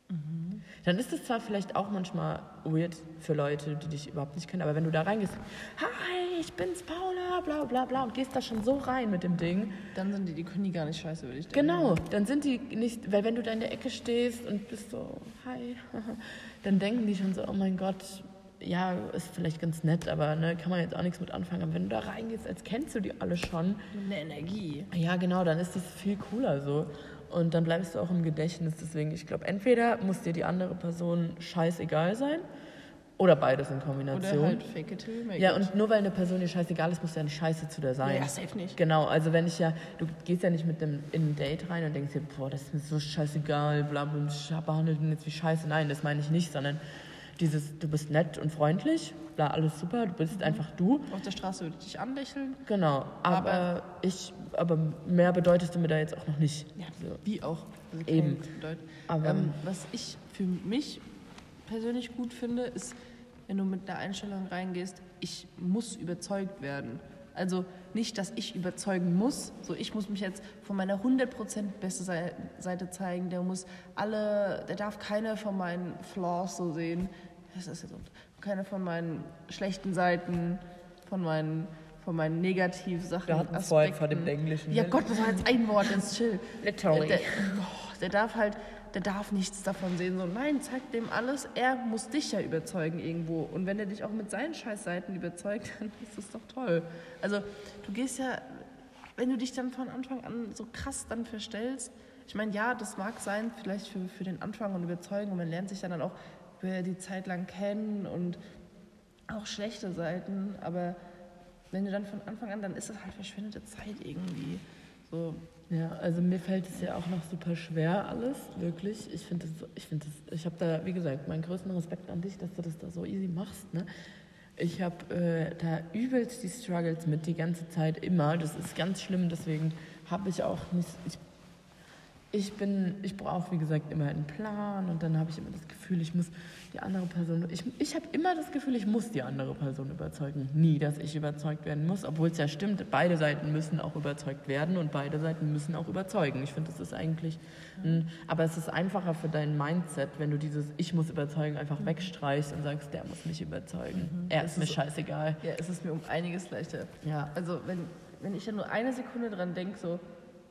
A: Mhm. Dann ist es zwar vielleicht auch manchmal weird für Leute, die dich überhaupt nicht kennen, aber wenn du da reingehst, hi, ich bin's Paula, bla bla bla, und gehst da schon so rein mit dem Ding.
B: Dann sind die, die können die gar nicht scheiße, würde ich
A: denken. Genau, dann sind die nicht, weil wenn du da in der Ecke stehst und bist so, hi, dann denken die schon so, oh mein Gott, ja, ist vielleicht ganz nett, aber ne, kann man jetzt auch nichts mit anfangen. Aber wenn du da reingehst, als kennst du die alle schon.
B: Eine Energie.
A: Ja, genau, dann ist das viel cooler so. Und dann bleibst du auch im Gedächtnis. Deswegen, ich glaube, entweder muss dir die andere Person scheißegal sein oder beides in Kombination.
B: Oder halt fake it till make
A: Ja, und nur weil eine Person dir scheißegal ist, muss ja nicht scheiße zu der sein.
B: Ja, safe nicht.
A: Genau, also wenn ich ja, du gehst ja nicht mit dem in ein Date rein und denkst dir, boah, das ist mir so scheißegal, bla bla, ich behandelt ihn jetzt wie scheiße. Nein, das meine ich nicht, sondern dieses, du bist nett und freundlich, bla, alles super, du bist einfach du.
B: Auf der Straße würde ich dich anlächeln.
A: Genau, aber, aber, ich, aber mehr bedeutest du mir da jetzt auch noch nicht.
B: Ja, so. wie auch.
A: Also Eben.
B: Aber, ähm, was ich für mich persönlich gut finde, ist, wenn du mit der Einstellung reingehst, ich muss überzeugt werden. Also nicht, dass ich überzeugen muss. So, ich muss mich jetzt von meiner 100% beste Seite zeigen. Der muss alle, der darf keine von meinen Flaws so sehen. Das ist jetzt keine von meinen schlechten Seiten, von meinen von meinen Negativsachen.
A: Wir hatten vorhin vor dem Englischen.
B: Ja, Gott, das war jetzt ein Wort, das ist chill.
A: Literally.
B: Der, oh, der darf halt der darf nichts davon sehen. So, nein, zeig dem alles. Er muss dich ja überzeugen irgendwo. Und wenn er dich auch mit seinen Scheißseiten überzeugt, dann ist das doch toll. Also, du gehst ja, wenn du dich dann von Anfang an so krass dann verstellst, ich meine, ja, das mag sein, vielleicht für, für den Anfang und überzeugen und man lernt sich dann, dann auch über die Zeit lang kennen und auch schlechte Seiten, aber wenn du dann von Anfang an, dann ist das halt verschwendete Zeit irgendwie. So.
A: Ja, also mir fällt es ja auch noch super schwer alles, wirklich. Ich finde das, ich finde das, ich habe da, wie gesagt, meinen größten Respekt an dich, dass du das da so easy machst. Ne? Ich habe äh, da übelst die Struggles mit die ganze Zeit immer. Das ist ganz schlimm, deswegen habe ich auch nicht, ich ich bin, ich brauche wie gesagt immer einen Plan und dann habe ich immer das Gefühl, ich muss die andere Person, ich, ich habe immer das Gefühl, ich muss die andere Person überzeugen. Nie, dass ich überzeugt werden muss, obwohl es ja stimmt, beide Seiten müssen auch überzeugt werden und beide Seiten müssen auch überzeugen. Ich finde, das ist eigentlich, ein, aber es ist einfacher für dein Mindset, wenn du dieses Ich muss überzeugen einfach mhm. wegstreichst und sagst, der muss mich überzeugen. Mhm. Er ist, ist mir scheißegal.
B: Ja, es ist mir um einiges leichter. Ja. Also wenn, wenn ich ja nur eine Sekunde dran denke, so,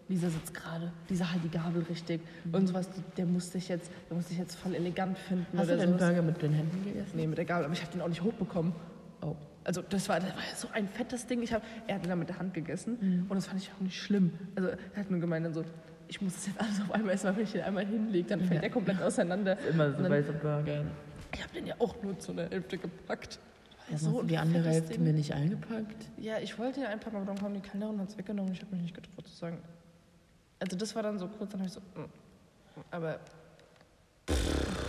B: Lisa sitzt gerade, Lisa halt die Gabel richtig mhm. und sowas, der muss sich jetzt, der muss sich jetzt voll elegant finden.
A: Hast du den Burger mit den Händen gegessen?
B: Nee, mit der Gabel, aber ich habe den auch nicht hochbekommen. Oh. Also das war, das war so ein fettes Ding. Ich hab, er hat den dann mit der Hand gegessen mhm. und das fand ich auch nicht schlimm. Also er hat nur gemeint dann so, ich muss das jetzt alles auf einmal essen, weil wenn ich den einmal hinlege, dann fällt ja. der komplett auseinander.
A: Das ist immer so dann, bei so Burgern.
B: Ich habe den ja auch nur zu einer Hälfte gepackt.
A: Ja, so die andere Hälfte mir nicht eingepackt?
B: Ja, ich wollte ja einpacken, aber dann kam die Kellnerin und hat es weggenommen. Ich habe mich nicht getraut zu sagen, also das war dann so kurz, dann habe ich so, mm. aber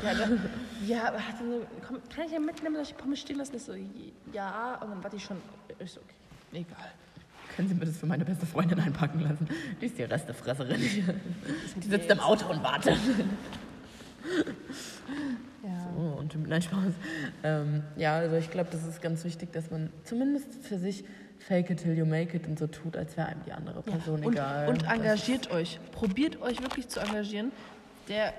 B: ja, dann, ja, hat so, komm, kann ich ja mitnehmen, ich Pommes stehen lassen? Ich so, ja, und dann war die schon, ich so, okay, egal.
A: Können Sie mir das für meine beste Freundin einpacken lassen? Die ist die Restefresserin. Die sitzt im Auto und wartet. Ja. So, und nein, Spaß. Ähm, ja, also ich glaube, das ist ganz wichtig, dass man zumindest für sich fake it till you make it und so tut, als wäre einem die andere Person
B: ja. und,
A: egal.
B: Und engagiert euch. Probiert euch wirklich zu engagieren. Der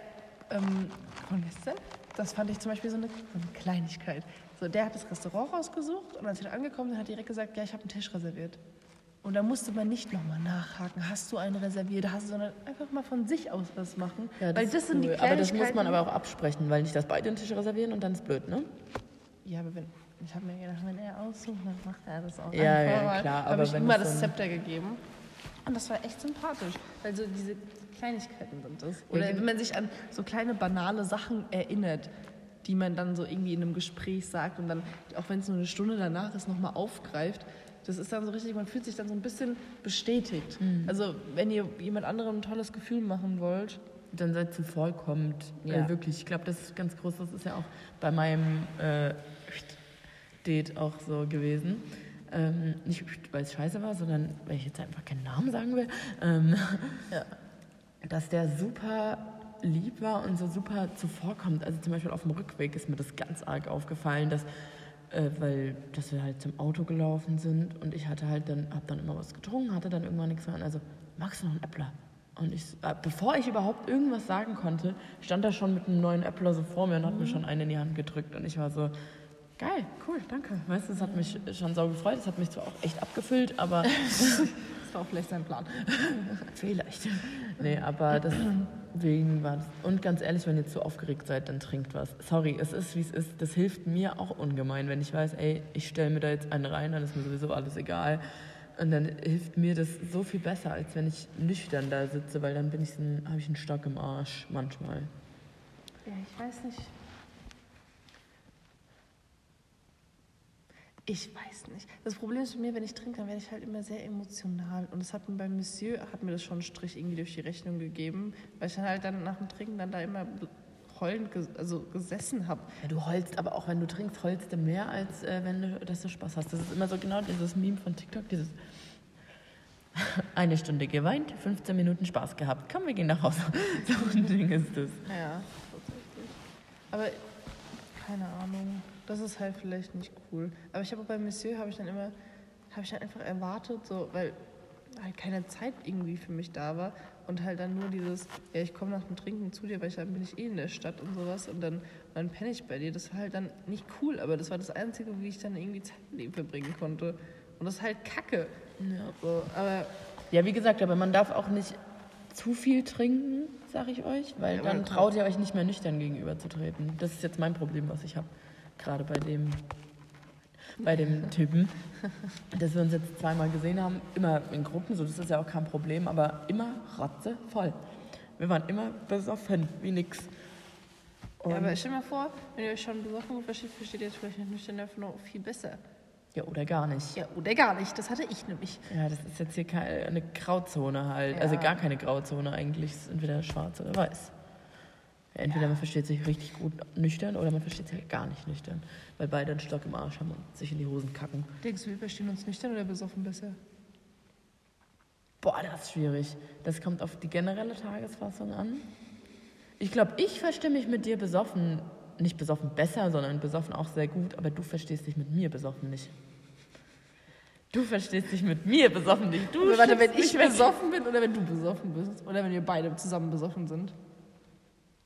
B: ähm, von gestern, das fand ich zum Beispiel so eine, so eine Kleinigkeit. So, der hat das Restaurant rausgesucht und als er angekommen ist, hat direkt gesagt, ja, ich habe einen Tisch reserviert. Und da musste man nicht nochmal nachhaken, hast du einen reserviert, hast du, sondern einfach mal von sich aus was machen.
A: Ja, das weil das sind cool. die Aber das muss man aber auch absprechen, weil nicht, dass beide einen Tisch reservieren und dann ist blöd, ne?
B: Ja, aber wenn, ich habe mir gedacht, wenn er aussucht, dann macht er das auch.
A: Ja, ja klar.
B: habe ich immer das Zepter gegeben. Und das war echt sympathisch. Also diese Kleinigkeiten sind das. Oder wenn man sich an so kleine banale Sachen erinnert, die man dann so irgendwie in einem Gespräch sagt und dann, auch wenn es nur eine Stunde danach ist, nochmal aufgreift. Das ist dann so richtig, man fühlt sich dann so ein bisschen bestätigt. Mhm. Also wenn ihr jemand anderem ein tolles Gefühl machen wollt,
A: dann seid zuvorkommend. Ja. Äh, wirklich, ich glaube, das ist ganz groß. Das ist ja auch bei meinem äh, Date auch so gewesen. Ähm, nicht, weil es scheiße war, sondern weil ich jetzt einfach keinen Namen sagen will. Ähm, ja. Dass der super lieb war und so super zuvorkommt. Also zum Beispiel auf dem Rückweg ist mir das ganz arg aufgefallen, dass äh, weil dass wir halt zum Auto gelaufen sind und ich hatte halt dann, hab dann immer was getrunken, hatte dann irgendwann nichts mehr. Also, magst du noch einen Äppler? Und ich, äh, bevor ich überhaupt irgendwas sagen konnte, stand er schon mit einem neuen Äppler so vor mir und hat mhm. mir schon einen in die Hand gedrückt. Und ich war so, geil, cool, danke. Weißt du, es hat mich schon sau gefreut. Es hat mich zwar auch echt abgefüllt, aber.
B: das war auch vielleicht sein Plan.
A: vielleicht. Nee, aber deswegen war das. Und ganz ehrlich, wenn ihr zu aufgeregt seid, dann trinkt was. Sorry, es ist wie es ist. Das hilft mir auch ungemein, wenn ich weiß, ey, ich stelle mir da jetzt einen rein, dann ist mir sowieso alles egal. Und dann hilft mir das so viel besser, als wenn ich nüchtern da sitze, weil dann bin ich ein, habe ich einen Stock im Arsch manchmal.
B: Ja, ich weiß nicht. Ich weiß nicht. Das Problem ist bei mir, wenn ich trinke, dann werde ich halt immer sehr emotional. Und das hat mir beim Monsieur, hat mir das schon einen Strich irgendwie durch die Rechnung gegeben, weil ich dann halt dann nach dem Trinken dann da immer heulend also gesessen habe.
A: Ja, du heulst, aber auch wenn du trinkst, heulst du mehr, als äh, wenn du, dass du Spaß hast. Das ist immer so genau dieses Meme von TikTok, dieses eine Stunde geweint, 15 Minuten Spaß gehabt. Komm, wir gehen nach Hause. So ein Ding ist das.
B: Ja, tatsächlich. Aber keine Ahnung. Das ist halt vielleicht nicht cool. Aber ich habe bei Monsieur habe ich dann immer, habe ich dann einfach erwartet, so, weil halt keine Zeit irgendwie für mich da war und halt dann nur dieses, ja, ich komme nach dem Trinken zu dir, weil ich dann bin ich eh in der Stadt und sowas und dann, dann penne ich bei dir. Das war halt dann nicht cool, aber das war das Einzige, wie ich dann irgendwie Zeit mit ihm verbringen konnte. Und das ist halt kacke. Ja. So, aber
A: ja, wie gesagt, aber man darf auch nicht zu viel trinken, sag ich euch, weil ja, dann traut ihr euch nicht mehr nüchtern gegenüberzutreten. Das ist jetzt mein Problem, was ich habe. Gerade bei dem bei dem Typen, dass wir uns jetzt zweimal gesehen haben, immer in Gruppen, so das ist ja auch kein Problem, aber immer rotze voll. Wir waren immer besoffen, wie nix.
B: Und ja, aber stell dir mal vor, wenn ihr euch schon besoffen versteht, versteht ihr jetzt vielleicht nüchtern einfach noch viel besser.
A: Ja, oder gar nicht.
B: Ja, oder gar nicht. Das hatte ich nämlich.
A: Ja, das ist jetzt hier keine, eine Grauzone halt. Ja. Also gar keine Grauzone eigentlich. Es ist entweder schwarz oder weiß. Entweder man versteht sich richtig gut nüchtern oder man versteht sich gar nicht nüchtern. Weil beide einen Stock im Arsch haben und sich in die Hosen kacken.
B: Denkst du, wir verstehen uns nüchtern oder besoffen besser?
A: Boah, das ist schwierig. Das kommt auf die generelle Tagesfassung an. Ich glaube, ich verstehe mich mit dir besoffen, nicht besoffen besser, sondern besoffen auch sehr gut, aber du verstehst dich mit mir besoffen nicht. Du verstehst dich mit mir besoffen nicht. Du
B: aber warte, wenn ich besoffen bin oder wenn du besoffen bist? Oder wenn wir beide zusammen besoffen sind?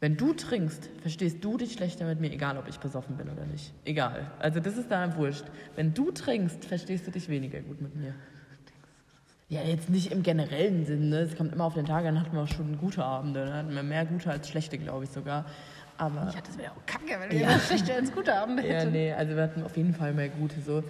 A: Wenn du trinkst, verstehst du dich schlechter mit mir, egal ob ich besoffen bin oder nicht. Egal. Also das ist da wurscht. Wenn du trinkst, verstehst du dich weniger gut mit mir. Ja, jetzt nicht im generellen Sinne. Ne? Es kommt immer auf den Tag dann hatten wir auch schon gute Abende. Dann hatten wir mehr gute als schlechte, glaube ich sogar. Aber
B: ja, das wäre auch kacke, wenn wir ja. schlechte als gute Abende hätten.
A: Ja, nee, also wir hatten auf jeden Fall mehr gute so.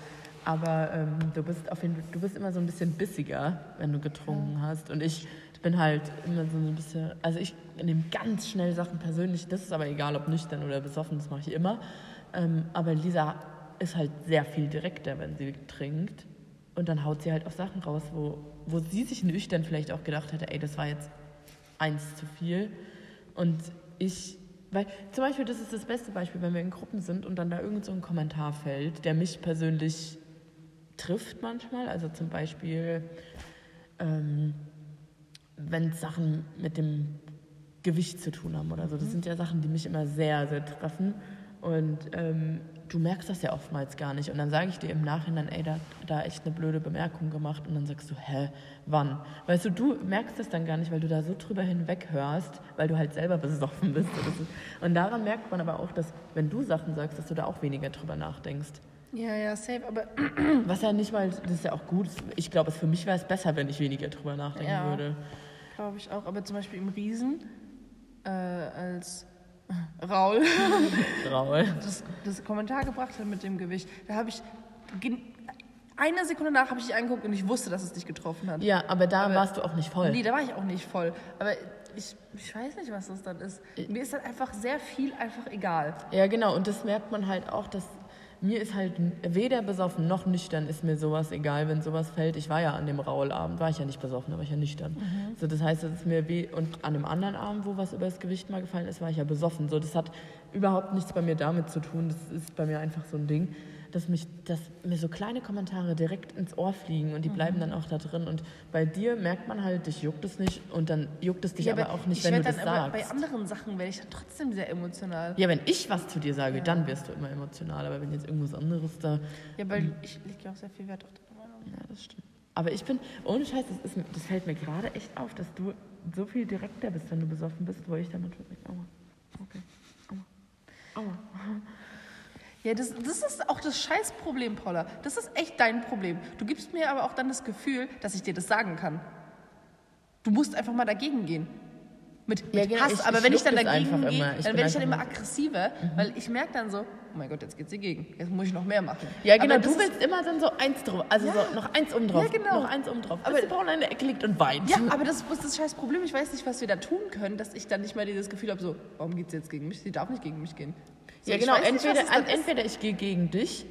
A: Aber ähm, du bist auf jeden du bist immer so ein bisschen bissiger, wenn du getrunken ja. hast. Und ich bin halt immer so ein bisschen, also ich nehme ganz schnell Sachen persönlich, das ist aber egal, ob nüchtern oder besoffen, das mache ich immer. Ähm, aber Lisa ist halt sehr viel direkter, wenn sie trinkt. Und dann haut sie halt auch Sachen raus, wo, wo sie sich nüchtern vielleicht auch gedacht hätte, ey, das war jetzt eins zu viel. Und ich, weil zum Beispiel, das ist das beste Beispiel, wenn wir in Gruppen sind und dann da irgend so ein Kommentar fällt, der mich persönlich trifft manchmal. Also zum Beispiel, ähm, wenn Sachen mit dem Gewicht zu tun haben oder so. Das mhm. sind ja Sachen, die mich immer sehr, sehr treffen. Und ähm, du merkst das ja oftmals gar nicht. Und dann sage ich dir im Nachhinein, ey, da, da echt eine blöde Bemerkung gemacht. Und dann sagst du, hä, wann? Weißt du, du merkst das dann gar nicht, weil du da so drüber hinweg hörst, weil du halt selber besoffen bist. Und daran merkt man aber auch, dass, wenn du Sachen sagst, dass du da auch weniger drüber nachdenkst.
B: Ja, ja, safe, aber.
A: Was ja nicht mal, das ist ja auch gut. Ich glaube, für mich wäre es besser, wenn ich weniger drüber nachdenken ja. würde
B: glaube ich auch. Aber zum Beispiel im Riesen äh, als Raul,
A: Raul.
B: Das, das Kommentar gebracht hat mit dem Gewicht, da habe ich eine Sekunde nach habe ich dich angeguckt und ich wusste, dass es dich getroffen hat.
A: Ja, aber da aber, warst du auch nicht voll.
B: Nee, da war ich auch nicht voll. Aber ich, ich weiß nicht, was das dann ist. Mir ist dann einfach sehr viel einfach egal.
A: Ja, genau. Und das merkt man halt auch, dass mir ist halt weder besoffen noch nüchtern ist mir sowas egal, wenn sowas fällt. Ich war ja an dem Raulabend, war ich ja nicht besoffen, aber ich ja nüchtern. Mhm. So, das heißt, es ist mir weh. Und an dem anderen Abend, wo was über das Gewicht mal gefallen ist, war ich ja besoffen. So, das hat überhaupt nichts bei mir damit zu tun. Das ist bei mir einfach so ein Ding. Dass, mich, dass mir so kleine Kommentare direkt ins Ohr fliegen und die bleiben
B: Mhm.
A: dann auch da drin. Und bei dir merkt man halt, dich juckt es nicht und dann juckt es dich aber, auch nicht,
B: ich
A: wenn du das
B: aber
A: sagst.
B: Bei anderen Sachen werde ich dann trotzdem sehr emotional.
A: Ja, wenn ich was zu dir sage, dann wirst du immer emotional. Aber wenn jetzt irgendwas anderes da.
B: Ja, weil ich lege ja auch sehr viel Wert auf deine Meinung.
A: Ja, das stimmt. Aber ich bin, ohne Scheiß, das, ist, das fällt mir gerade echt auf, dass du so viel direkter bist, wenn du besoffen bist, wo ich dann manchmal denke, aua, okay, aua, aua.
B: Ja, das, das ist auch das Scheißproblem, Paula. Das ist echt dein Problem. Du gibst mir aber auch dann das Gefühl, dass ich dir das sagen kann. Du musst einfach mal dagegen gehen. Mit,
A: Ja,
B: mit
A: genau,
B: Hass.
A: ich-
B: aber
A: ich
B: wenn ich dann dagegen gehe, dann werde ich dann immer
A: einfach Mhm.
B: aggressiver, weil ich merke dann so, oh mein Gott, jetzt geht's dir gegen. Jetzt muss ich noch mehr machen.
A: Ja, genau,
B: Aber
A: du willst immer dann so eins drauf, also so noch eins oben drauf,
B: Ja, genau.
A: noch eins oben drauf,
B: Aber-
A: Paula in der Ecke liegt und weint.
B: Ja, aber das ist das scheiß Problem. Ich weiß nicht, was wir da tun können, dass ich dann nicht mehr dieses Gefühl habe, so, warum geht sie jetzt gegen mich? Sie darf nicht gegen mich gehen. So,
A: Ja, genau.
B: nicht,
A: entweder,
B: ist.
A: entweder ich gehe gegen dich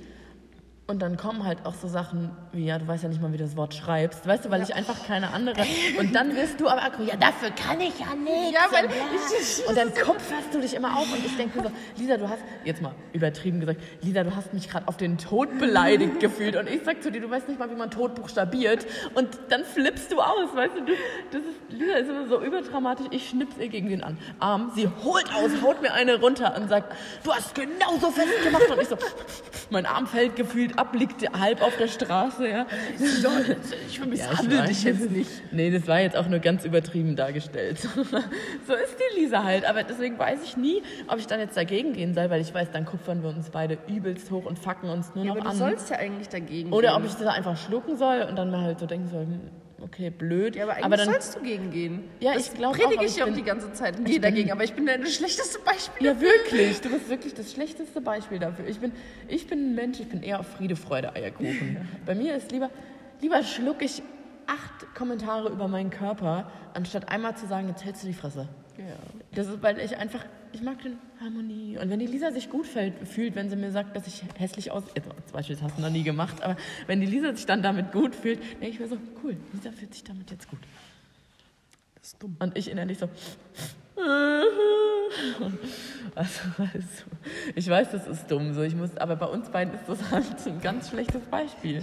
A: und dann kommen halt auch so Sachen wie, ja, du weißt ja nicht mal, wie du das Wort schreibst. Weißt du, weil ich einfach keine andere. Und dann wirst du aber aggro, ja, dafür kann ich ja nichts.
B: Ja, weil ich-
A: und dann kupferst du dich immer auf und ich denke so, Lisa, du hast, jetzt mal übertrieben gesagt, Lisa, du hast mich gerade auf den Tod beleidigt gefühlt. Und ich sag zu dir, du weißt nicht mal, wie man Tod buchstabiert. Und dann flippst du aus, weißt du, du das ist, Lisa ist immer so überdramatisch. Ich schnips ihr gegen den Arm. Sie holt aus, haut mir eine runter und sagt, du hast genauso festgemacht. Und ich so, mein Arm fällt gefühlt ab, liegt halb auf der Straße, ja.
B: Ich
A: Ja,
B: misshandle
A: weiß.
B: dich jetzt nicht.
A: Nee, das war jetzt auch nur ganz übertrieben dargestellt. so ist die Lisa halt. Aber deswegen weiß ich nie, ob ich dann jetzt dagegen gehen soll, weil ich weiß, dann kupfern wir uns beide übelst hoch und fucken uns nur
B: Ja,
A: noch
B: aber du
A: an.
B: sollst ja eigentlich dagegen
A: Oder
B: gehen.
A: ob ich das einfach schlucken soll und dann mir halt so denken soll, hm, okay, blöd.
B: Ja, aber eigentlich
A: dann,
B: sollst du gegen gehen.
A: Ja,
B: das
A: ich glaub auch,
B: predige
A: aber
B: ich ja auch die ganze Zeit und gehe dagegen, aber ich bin das schlechteste Beispiel.
A: Ja, wirklich. Du bist wirklich das schlechteste Beispiel dafür. Ich bin, ich bin ein Mensch, ich bin eher auf Friede, Freude, Eierkuchen. Bei mir ist lieber, lieber schluck ich acht Kommentare über meinen Körper, anstatt einmal zu sagen, jetzt hältst du die Fresse.
B: Ja.
A: Das ist, weil ich einfach, ich mag den Harmonie. Und wenn die Lisa sich gut fühlt, wenn sie mir sagt, dass ich hässlich aus, jetzt, zum Beispiel, das hast du noch nie gemacht, aber wenn die Lisa sich dann damit gut fühlt, denke ich mir so, cool, Lisa fühlt sich damit jetzt gut.
B: Das ist dumm.
A: Und ich innerlich so. Also, also, ich weiß, das ist dumm, so ich muss, aber bei uns beiden ist das halt ein ganz schlechtes Beispiel.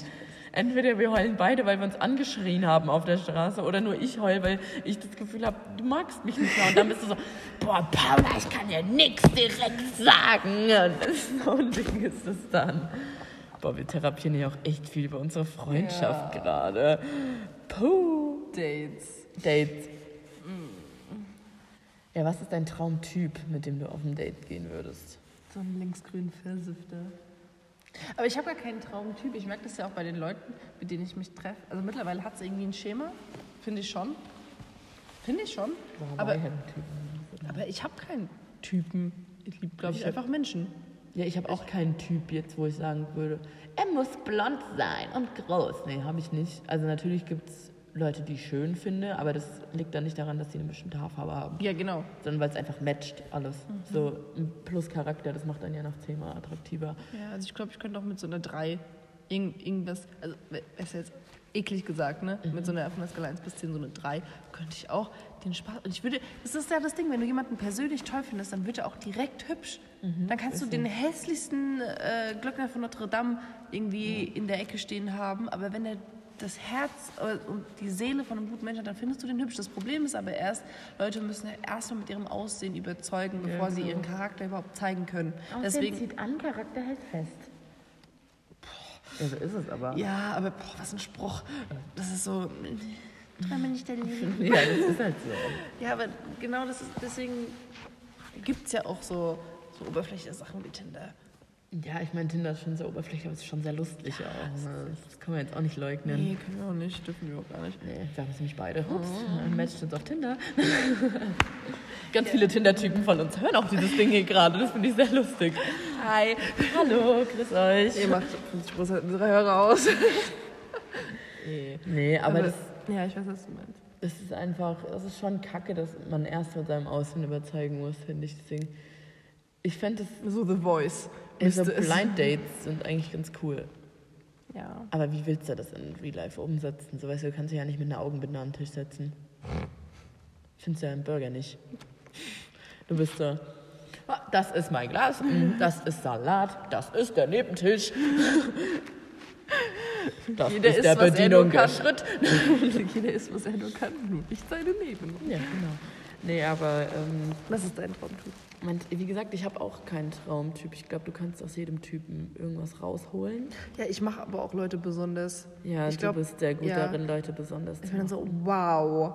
A: Entweder wir heulen beide, weil wir uns angeschrien haben auf der Straße, oder nur ich heul, weil ich das Gefühl habe, du magst mich nicht mehr. Und dann bist du so, boah, Paula, ich kann dir nichts direkt sagen. Und so ein Ding ist es dann. Boah, wir therapieren ja auch echt viel über unsere Freundschaft
B: Ja.
A: gerade. Puh.
B: Dates.
A: Dates. Ja, was ist dein Traumtyp, mit dem du auf ein Date gehen würdest?
B: So ein linksgrünen Pfirsichter. Aber ich habe gar keinen Traumtyp. Ich merke das ja auch bei den Leuten, mit denen ich mich treffe. Also mittlerweile hat es irgendwie ein Schema. Finde ich schon. Finde ich schon. Aber, aber ich habe keinen Typen. Ich liebe, glaube ich,
A: Ich
B: einfach Menschen.
A: Ja, ich habe auch keinen Typ jetzt, wo ich sagen würde, er muss blond sein und groß. Nee, habe ich nicht. Also natürlich gibt es Leute, die ich schön finde, aber das liegt dann nicht daran, dass sie eine bestimmte Haarfarbe haben,
B: Ja, genau.
A: sondern weil es einfach matcht alles. So ein Plus-Charakter, das macht dann ja nach Thema attraktiver.
B: Ja, also ich glaube, ich könnte auch mit so einer 3 irgend, irgendwas, also ist jetzt eklig gesagt, ne? Mit so einer von der Skala 1 bis 10 so eine 3 könnte ich auch den Spaß. Und ich würde, das ist ja das Ding, wenn du jemanden persönlich toll findest, dann wird er auch direkt hübsch. dann kannst du den hässlichsten äh, Glöckner von Notre Dame irgendwie in der Ecke stehen haben, aber wenn er das Herz äh, und die Seele von einem guten Menschen hat, dann findest du den hübsch. Das Problem ist aber erst, Leute müssen ja erstmal mit ihrem Aussehen überzeugen, bevor sie ihren Charakter überhaupt zeigen können. Deswegen,
A: zieht an, Charakter hält fest. Ja, so ist es aber.
B: Ja, aber boah, was ein Spruch. Das ist so. Mir nicht der Liebe.
A: Ja, das ist halt so.
B: Ja, aber genau das ist, deswegen gibt es ja auch so, so oberflächliche Sachen wie Tinder.
A: Ja, ich meine, Tinder ist schon sehr oberflächlich, aber es ist schon sehr lustig auch. ne? Das kann man jetzt auch nicht leugnen.
B: Nee, können wir auch nicht, dürfen wir auch gar nicht.
A: Nee, wir haben es nämlich beide. Ups, ein Match jetzt auf Tinder. Ganz viele Tinder-Typen von uns hören auch dieses Ding hier gerade. Das finde ich sehr lustig.
B: Hi.
A: Hallo, grüß euch.
B: Ihr macht 50% unserer Hörer aus.
A: Nee, aber, das,
B: Ja, ich weiß, was du meinst.
A: das ist einfach, das ist schon kacke, dass man erst von seinem Aussehen überzeugen muss, finde ich. Deswegen, ich fände das,
B: So The Voice.
A: So
B: müsste es-
A: Blind Dates sind eigentlich ganz cool.
B: Ja.
A: Aber wie willst du das in Real Life umsetzen? So weißt du, du kannst dich ja nicht mit einer Augenbinde an den Tisch setzen. Findest du ja im Burger nicht. Du bist da.
B: Ah,
A: das ist mein Glas, mm, das ist Salat, das ist der Nebentisch. Das
B: Jeder
A: ist
B: isst,
A: der
B: er
A: Bedienung. Schritt.
B: Jeder ist, was er nur kann, nur nicht seine Neben.
A: Ja, genau. Nee, aber ähm,
B: Was ist dein Traumtyp?
A: mein, wie gesagt, ich habe auch keinen Traumtyp. Ich glaube, du kannst aus jedem Typen irgendwas rausholen.
B: Ja, ich mache aber auch Leute besonders.
A: Ja,
B: ich
A: du
B: glaub,
A: bist sehr gut
B: ja.
A: darin, Leute besonders
B: Ich
A: zu
B: bin dann so, wow.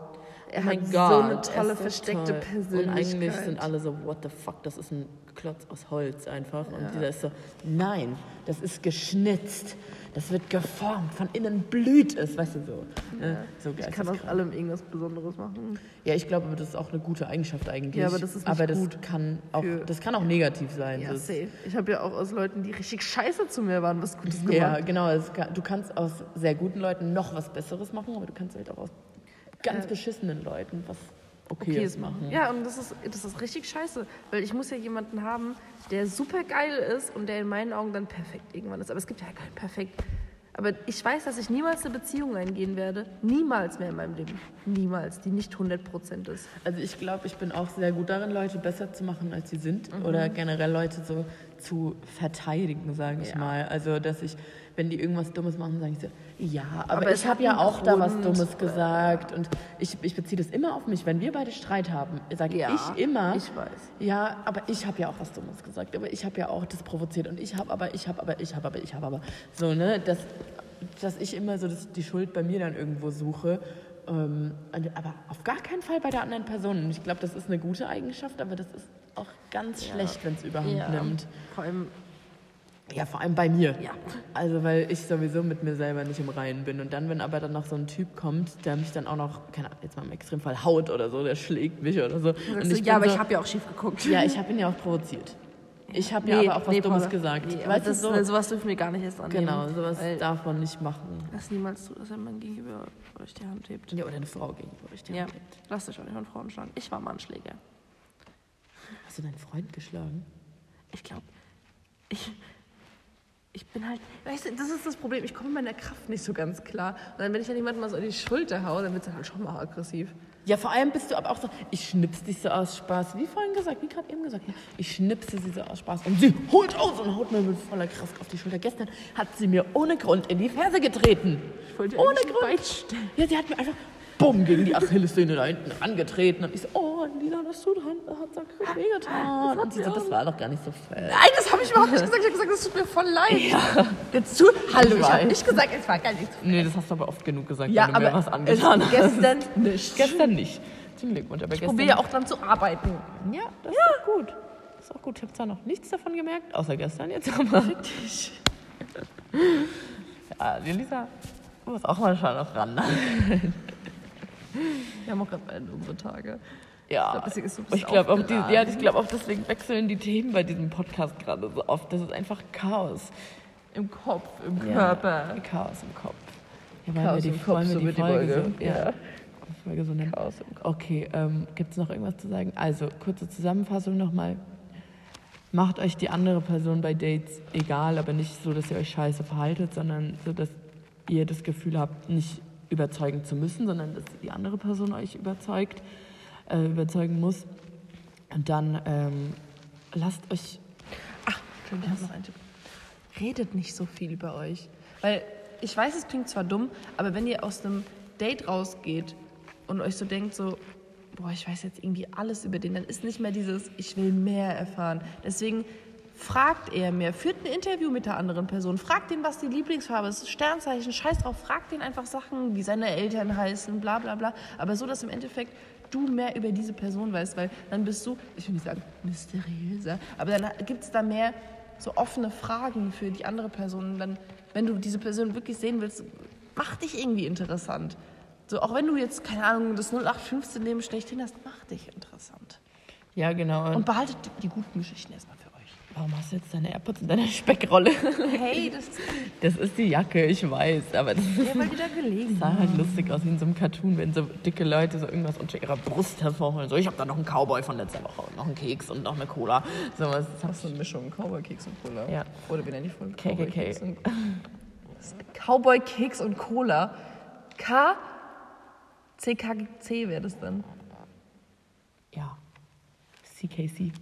B: Er
A: Oh mein
B: hat
A: Gott,
B: so eine
A: er
B: tolle, versteckte
A: toll.
B: Persönlichkeit.
A: Und eigentlich sind alle so, what the fuck, das ist ein Klotz aus Holz einfach. Und
B: Ja.
A: dieser ist so, nein, das ist geschnitzt. Das wird geformt, von innen blüht es, weißt du so. Ne? so
B: Ich kann aus allem irgendwas Besonderes machen.
A: Ja, ich glaube, das ist auch eine gute Eigenschaft eigentlich.
B: Ja, aber das ist nicht
A: aber das
B: gut
A: kann auch, das kann auch negativ sein.
B: Ja, safe. Ich habe ja auch aus Leuten, die richtig scheiße zu mir waren, was Gutes gemacht.
A: Ja, genau. Kann, du kannst aus sehr guten Leuten noch was Besseres machen, aber du kannst halt auch aus ganz
B: Ja.
A: beschissenen Leuten was Okayes
B: Okayes
A: machen.
B: Ja, und das ist, das ist richtig scheiße. Weil ich muss ja jemanden haben, der super geil ist und der in meinen Augen dann perfekt irgendwann ist. Aber es gibt ja kein Perfekt. Aber ich weiß, dass ich niemals eine Beziehung eingehen werde. Niemals mehr in meinem Leben. Niemals. Die nicht 100% ist.
A: Also ich glaube, ich bin auch sehr gut darin, Leute besser zu machen, als sie sind.
B: Mhm.
A: Oder generell Leute so zu verteidigen, sage ich
B: Ja.
A: mal. Also dass ich, wenn die irgendwas Dummes machen, sage ich so, ja, aber,
B: Aber
A: ich habe ja auch da was
B: Grund.
A: Dummes gesagt. Und ich, ich beziehe das immer auf mich. Wenn wir beide Streit haben, sage
B: Ja,
A: ich immer,
B: ich weiß.
A: ja, aber ich habe ja auch was Dummes gesagt. Aber ich habe ja auch das provoziert. Und ich habe aber, ich habe aber, ich habe aber, ich habe aber. So, ne, dass, dass ich immer so das, die Schuld bei mir dann irgendwo suche. Ähm, aber auf gar keinen Fall bei der anderen Person. Und ich glaube, das ist eine gute Eigenschaft, aber das ist auch ganz schlecht, wenn es überhand nimmt.
B: Vor allem,
A: Ja, vor allem bei mir.
B: Ja.
A: Also, weil ich sowieso mit mir selber nicht im Reinen bin. Und dann, wenn aber dann noch so ein Typ kommt, der mich dann auch noch, keine Ahnung, jetzt mal im Extremfall haut oder so, der schlägt mich oder so. Und ich
B: ja, aber
A: so,
B: ich habe ja auch schief geguckt.
A: Ja, ich habe ihn ja auch provoziert. Ich habe ja
B: Nee,
A: aber auch was
B: nee,
A: Dummes gesagt.
B: Nee,
A: weißt
B: das,
A: du, so?
B: sowas dürfen wir gar nicht erst annehmen.
A: Genau, sowas darf man nicht machen.
B: das niemals tut, dass ein Mann gegenüber euch die Hand hebt.
A: Ja, oder eine Frau gegenüber euch. die
B: Ja,
A: Hand hält.
B: lasst euch auch nicht von Frauen schlagen. Ich war mal ein Schläger.
A: Hast du deinen Freund geschlagen?
B: Ich glaube, ich, ich bin halt, weißt du, das ist das Problem. Ich komme in meiner Kraft nicht so ganz klar. Und dann, wenn ich dann jemanden mal so in die Schulter haue, dann wird es halt schon mal aggressiv.
A: Ja, vor allem bist du aber auch so, ich schnips dich so aus Spaß, wie vorhin gesagt, wie gerade eben gesagt, ich schnipse sie so aus Spaß und sie holt aus und haut mir mit voller Kraft auf die Schulter. Gestern hat sie mir ohne Grund in die Ferse getreten.
B: Ich wollte
A: Ohne Grund. Ja, sie hat mir einfach bumm gegen die Achillessehne da hinten angetreten und ich so, oh Lina, das tut hat, hat so richtig wehgetan. Und sie so, das war doch gar nicht so fett.
B: Nein, das habe ich überhaupt nicht gesagt. Ich habe gesagt, das tut mir voll leid. Jetzt tu, hallo, ich habe nicht gesagt, es war gar nichts.
A: Nee, das hast du aber oft genug gesagt,
B: Ja,
A: wenn du mir
B: aber
A: was angetan hast.
B: gestern nicht.
A: Gestern nicht. Zum Glückwunsch, aber
B: Ich probiere ja auch dran zu arbeiten.
A: Ja, das ist auch gut. Das ist auch gut. Ich habe zwar noch nichts davon gemerkt, außer gestern jetzt, aber. Richtig. Ja, die Lisa muss auch mal schon noch ran.
B: Wir haben auch gerade beide unsere Tage.
A: Ja,
B: glaub, so
A: ich glaube auch, die,
B: aufgeladen.
A: ja, ich glaub auch, deswegen wechseln die Themen bei diesem Podcast gerade so oft. Das ist einfach Chaos.
B: Im Kopf, im
A: Ja,
B: Körper.
A: Chaos im Kopf. Ja, wollen
B: Chaos
A: wir die,
B: im Kopf,
A: wollen wir
B: so
A: die
B: die
A: Folge,
B: Folge.
A: so, ja.
B: Ja.
A: Folge so nennen?
B: Chaos im
A: Okay, ähm, gibt es noch irgendwas zu sagen? Also, kurze Zusammenfassung nochmal. Macht euch die andere Person bei Dates egal, aber nicht so, dass ihr euch scheiße verhaltet, sondern so, dass ihr das Gefühl habt, nicht überzeugen zu müssen, sondern dass die andere Person euch überzeugt, äh, überzeugen muss. Und dann ähm, lasst euch
B: Ich habe noch einen Tipp. Redet nicht so viel über euch. Weil ich weiß, es klingt zwar dumm, aber wenn ihr aus einem Date rausgeht und euch so denkt, so, boah, ich weiß jetzt irgendwie alles über den, dann ist nicht mehr dieses, ich will mehr erfahren. Deswegen fragt eher mehr. Führt ein Interview mit der anderen Person. Fragt ihn, was die Lieblingsfarbe ist. Sternzeichen, scheiß drauf. Fragt ihn einfach Sachen, wie seine Eltern heißen, bla bla bla. Aber so, dass im Endeffekt du mehr über diese Person weißt, weil dann bist du, ich will nicht sagen mysteriöser, aber dann gibt es da mehr so offene Fragen für die andere Person. Und dann, wenn du diese Person wirklich sehen willst, mach dich irgendwie interessant. So, auch wenn du jetzt, keine Ahnung, das 0815 Leben schlechthin hast, mach dich interessant.
A: Ja, genau.
B: Und behaltet die, guten Geschichten erstmal.
A: Warum hast du jetzt deine AirPods in deiner Speckrolle?
B: Hey, das
A: Das ist die Jacke, ich weiß, aber das
B: ja, weil die da gelegen
A: sah halt lustig aus wie in so einem Cartoon, wenn so dicke Leute so irgendwas unter ihrer Brust hervorholen. So, ich habe da noch einen Cowboy von letzter Woche und noch einen Keks und noch eine Cola. So was.
B: Das ist eine Mischung, Cowboy-Keks und Cola.
A: Ja.
B: Oder wie nenne ich voll?
A: KKK.
B: und Cowboy-Keks und Cola. K, C, K, C wäre das dann.
A: Ja. CKC.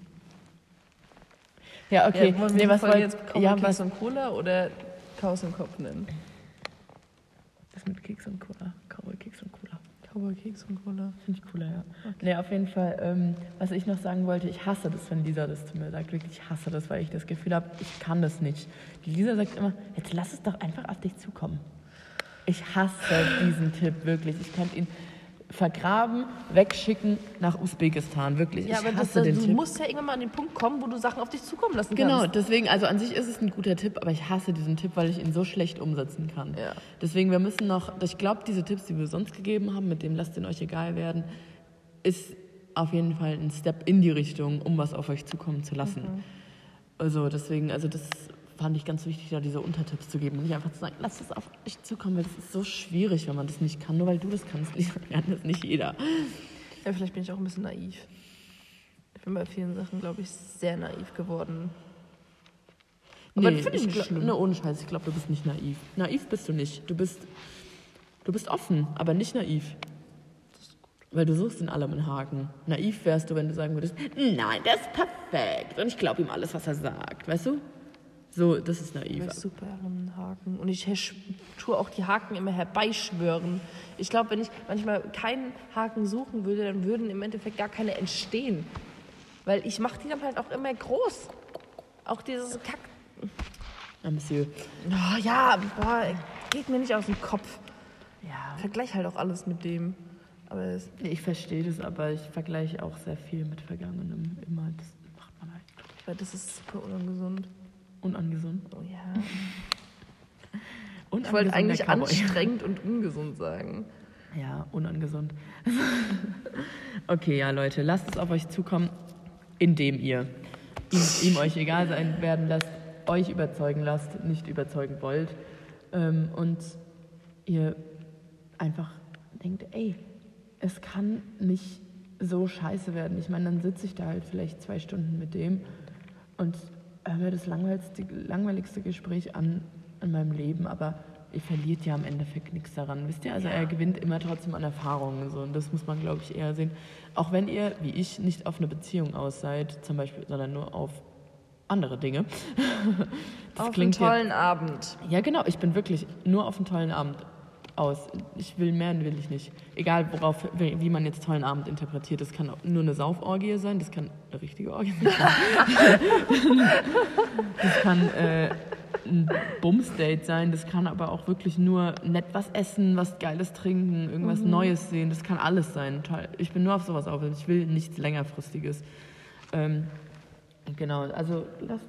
A: Ja, okay.
B: Ja, wollen wir
A: nee, was wollt,
B: jetzt Cowboy
A: ja,
B: Keks
A: was,
B: und Cola oder Chaos im Kopf nennen?
A: was mit Keks und Cola? Cowboy Keks und Cola.
B: Cowboy Keks und Cola.
A: Finde ich cooler, ja. Nee, auf jeden Fall, ähm, was ich noch sagen wollte, ich hasse das, wenn Lisa das zu mir sagt. Wirklich, ich hasse das, weil ich das Gefühl habe, ich kann das nicht. Die Lisa sagt immer, jetzt lass es doch einfach auf dich zukommen. Ich hasse diesen Tipp, wirklich. Ich könnte ihn vergraben, wegschicken nach Usbekistan, wirklich.
B: Ja,
A: ich
B: aber das, du
A: Tipp.
B: musst ja irgendwann mal an den Punkt kommen, wo du Sachen auf dich zukommen lassen
A: Genau,
B: kannst.
A: deswegen, also an sich ist es ein guter Tipp, aber ich hasse diesen Tipp, weil ich ihn so schlecht umsetzen kann.
B: Ja.
A: Deswegen, wir müssen noch, ich glaube, diese Tipps, die wir sonst gegeben haben, mit dem lasst ihn euch egal werden, ist auf jeden Fall ein Step in die Richtung, um was auf euch zukommen zu lassen.
B: Mhm.
A: Also deswegen, also das fand ich ganz wichtig, da diese Untertipps zu geben und nicht einfach zu sagen, lasst es auf euch zukommen, weil das ist so schwierig, wenn man das nicht kann, nur weil du das kannst, kann das nicht jeder.
B: Ja, vielleicht bin ich auch ein bisschen naiv. Ich bin bei vielen Sachen, glaube ich, sehr naiv geworden. Aber das finde ich nicht schlimm.
A: Ne, ohne Scheiß, ich glaube, du bist nicht naiv. Naiv bist du nicht. Du bist, du bist offen, aber nicht naiv. Weil du suchst in allem einen Haken. Naiv wärst du, wenn du sagen würdest, nein, der ist perfekt und ich glaube ihm alles, was er sagt. Weißt du? So, das ist naiv.
B: bin super im Haken. Und ich tue auch die Haken immer herbeischwören. Ich glaube, wenn ich manchmal keinen Haken suchen würde, dann würden im Endeffekt gar keine entstehen. Weil ich mache die dann halt auch immer groß. Auch dieses Kack.
A: Ah, Monsieur.
B: Oh, ja, boah, geht mir nicht aus dem Kopf.
A: Ja.
B: Vergleich halt auch alles mit dem. Aber es,
A: Ich verstehe das, aber ich vergleiche auch sehr viel mit Vergangenem. Immer, das macht man halt
B: weil das ist super ungesund.
A: Unangesund.
B: Oh ja. Ich
A: Unangesunder
B: wollte eigentlich anstrengend und ungesund sagen.
A: Ja, unangesund. okay, ja, Leute, lasst es auf euch zukommen, indem ihr ihm, ihm euch egal sein werden lasst, euch überzeugen lasst, nicht überzeugen wollt. Ähm, und ihr einfach denkt, ey, es kann nicht so scheiße werden. Ich meine, dann sitze ich da halt vielleicht zwei Stunden mit dem und mir das langweiligste, langweiligste Gespräch an in meinem Leben, aber ihr verliert ja im Endeffekt nichts daran. Wisst ihr, also er gewinnt immer trotzdem an Erfahrungen. So, und das muss man, glaube ich, eher sehen. Auch wenn ihr, wie ich, nicht auf eine Beziehung aus seid, zum Beispiel, sondern nur auf andere Dinge. Das
B: Auf einen tollen Abend.
A: ja, genau. Ich bin wirklich nur auf einen tollen Abend aus. Ich will mehr, will ich nicht. Egal, worauf, wie man jetzt tollen Abend interpretiert. Das kann nur eine Sauforgie sein, das kann eine richtige Orgie sein. das kann äh, ein Bumsdate sein, das kann aber auch wirklich nur nett was essen, was Geiles trinken, irgendwas Neues sehen. Das kann alles sein. Ich bin nur auf sowas auf. Ich will nichts längerfristiges. Ähm, Genau, also lasst,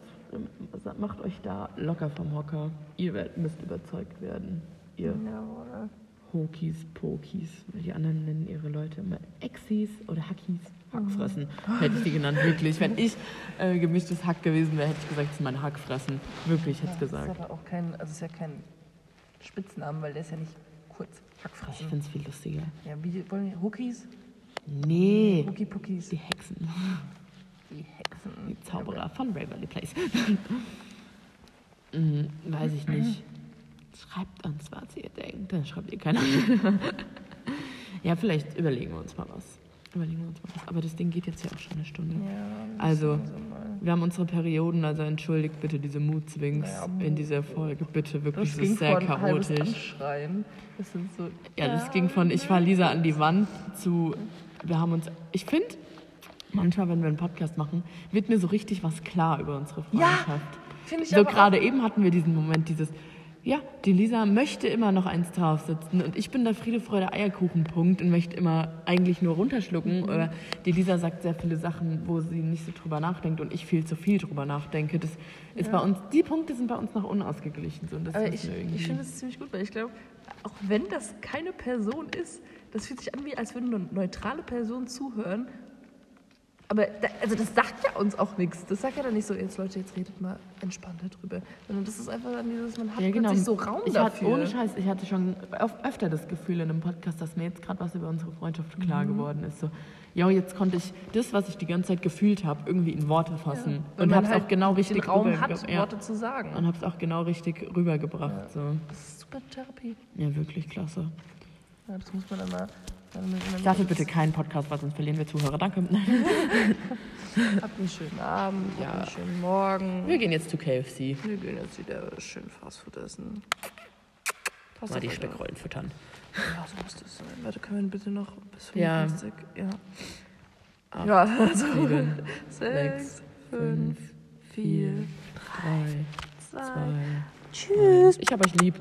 A: macht euch da locker vom Hocker. Ihr müsst überzeugt werden. Ihr
B: Jawohl.
A: Hokis, Pokis. Die anderen nennen ihre Leute immer Exis oder Hackis. Hackfressen hätte ich die genannt, wirklich. Wenn ich äh, gemischtes Hack gewesen wäre, hätte ich gesagt, es ist mein Hackfressen. Wirklich, hätte ich
B: Das
A: gesagt.
B: ist aber auch kein, also ist ja kein Spitznamen, weil der ist ja nicht kurz.
A: Ich
B: Hackfressen.
A: finde es viel lustiger.
B: Ja, wie wollen wir? Hookies?
A: Nee,
B: Hookie Pookies.
A: die Hexen.
B: Die Hexen.
A: Die Zauberer von Waverly Place. Hm, weiß ich nicht. Schreibt uns, was ihr denkt. Dann schreibt ihr keine Ja, vielleicht überlegen wir uns mal was. Überlegen wir uns mal was. Aber das Ding geht jetzt ja auch schon eine Stunde.
B: Ja,
A: Also,
B: wir
A: haben unsere Perioden, also entschuldigt bitte diese Mood Swings
B: Ja,
A: in dieser Folge. Bitte, wirklich,
B: Das ging
A: ist sehr chaotisch.
B: Das sind so.
A: Ja, das ging von ich fahr Lisa an die Wand zu wir haben uns ich finde manchmal wenn wir einen Podcast machen, wird mir so richtig was klar über unsere
B: Ja,
A: Freundschaft.
B: Finde ich
A: so
B: auch-
A: gerade eben hatten wir diesen Moment dieses ja, die Lisa möchte immer noch eins drauf sitzen und ich bin der Friede, Freude, Eierkuchenpunkt und möchte immer eigentlich nur runterschlucken.
B: Mhm.
A: Oder die Lisa sagt sehr viele Sachen, wo sie nicht so drüber nachdenkt und ich viel zu viel drüber nachdenke. Das ist bei uns, die Punkte sind bei uns noch unausgeglichen. So, und das
B: Aber ich, ich finde es ziemlich gut, weil ich glaube, auch wenn das keine Person ist, das fühlt sich an, wie als würden nur neutrale Personen zuhören. Aber da, also das sagt ja uns auch nichts. Das sagt ja dann nicht so, jetzt Leute, jetzt redet mal entspannter drüber. Sondern das ist einfach dann dieses, man hat
A: Ja, genau.
B: so Raum
A: ich
B: dafür.
A: Hatte, ohne Scheiß, ich hatte schon öf- öfter das Gefühl in einem Podcast, dass mir jetzt gerade was über unsere Freundschaft
B: Mhm.
A: klar geworden ist. So, ja, jetzt konnte ich das, was ich die ganze Zeit gefühlt habe, irgendwie in Worte fassen.
B: Weil
A: und habe es
B: halt
A: auch genau richtig
B: den Raum hat,
A: ja,
B: Worte zu sagen.
A: Und habe es auch genau richtig rübergebracht. So.
B: Das ist super Therapie.
A: Ja, wirklich klasse.
B: Ja, das muss man dann
A: Startet bitte keinen Podcast, weil sonst verlieren wir Zuhörer. Danke.
B: Habt einen schönen Abend,
A: Ja.
B: einen schönen Morgen.
A: Wir gehen jetzt zu KFC.
B: Wir gehen jetzt wieder schön Fastfood essen. Passt
A: Mal die. Speckrollen füttern.
B: Ja, so muss das sein. Warte, können wir bitte noch bis
A: Ja.
B: 55? Ja.
A: Acht,
B: Ja, also
A: Sieben,
B: sechs,
A: sechs,
B: fünf, vier,
A: drei,
B: zwei.
A: zwei.
B: Tschüss.
A: Ich hab euch lieb.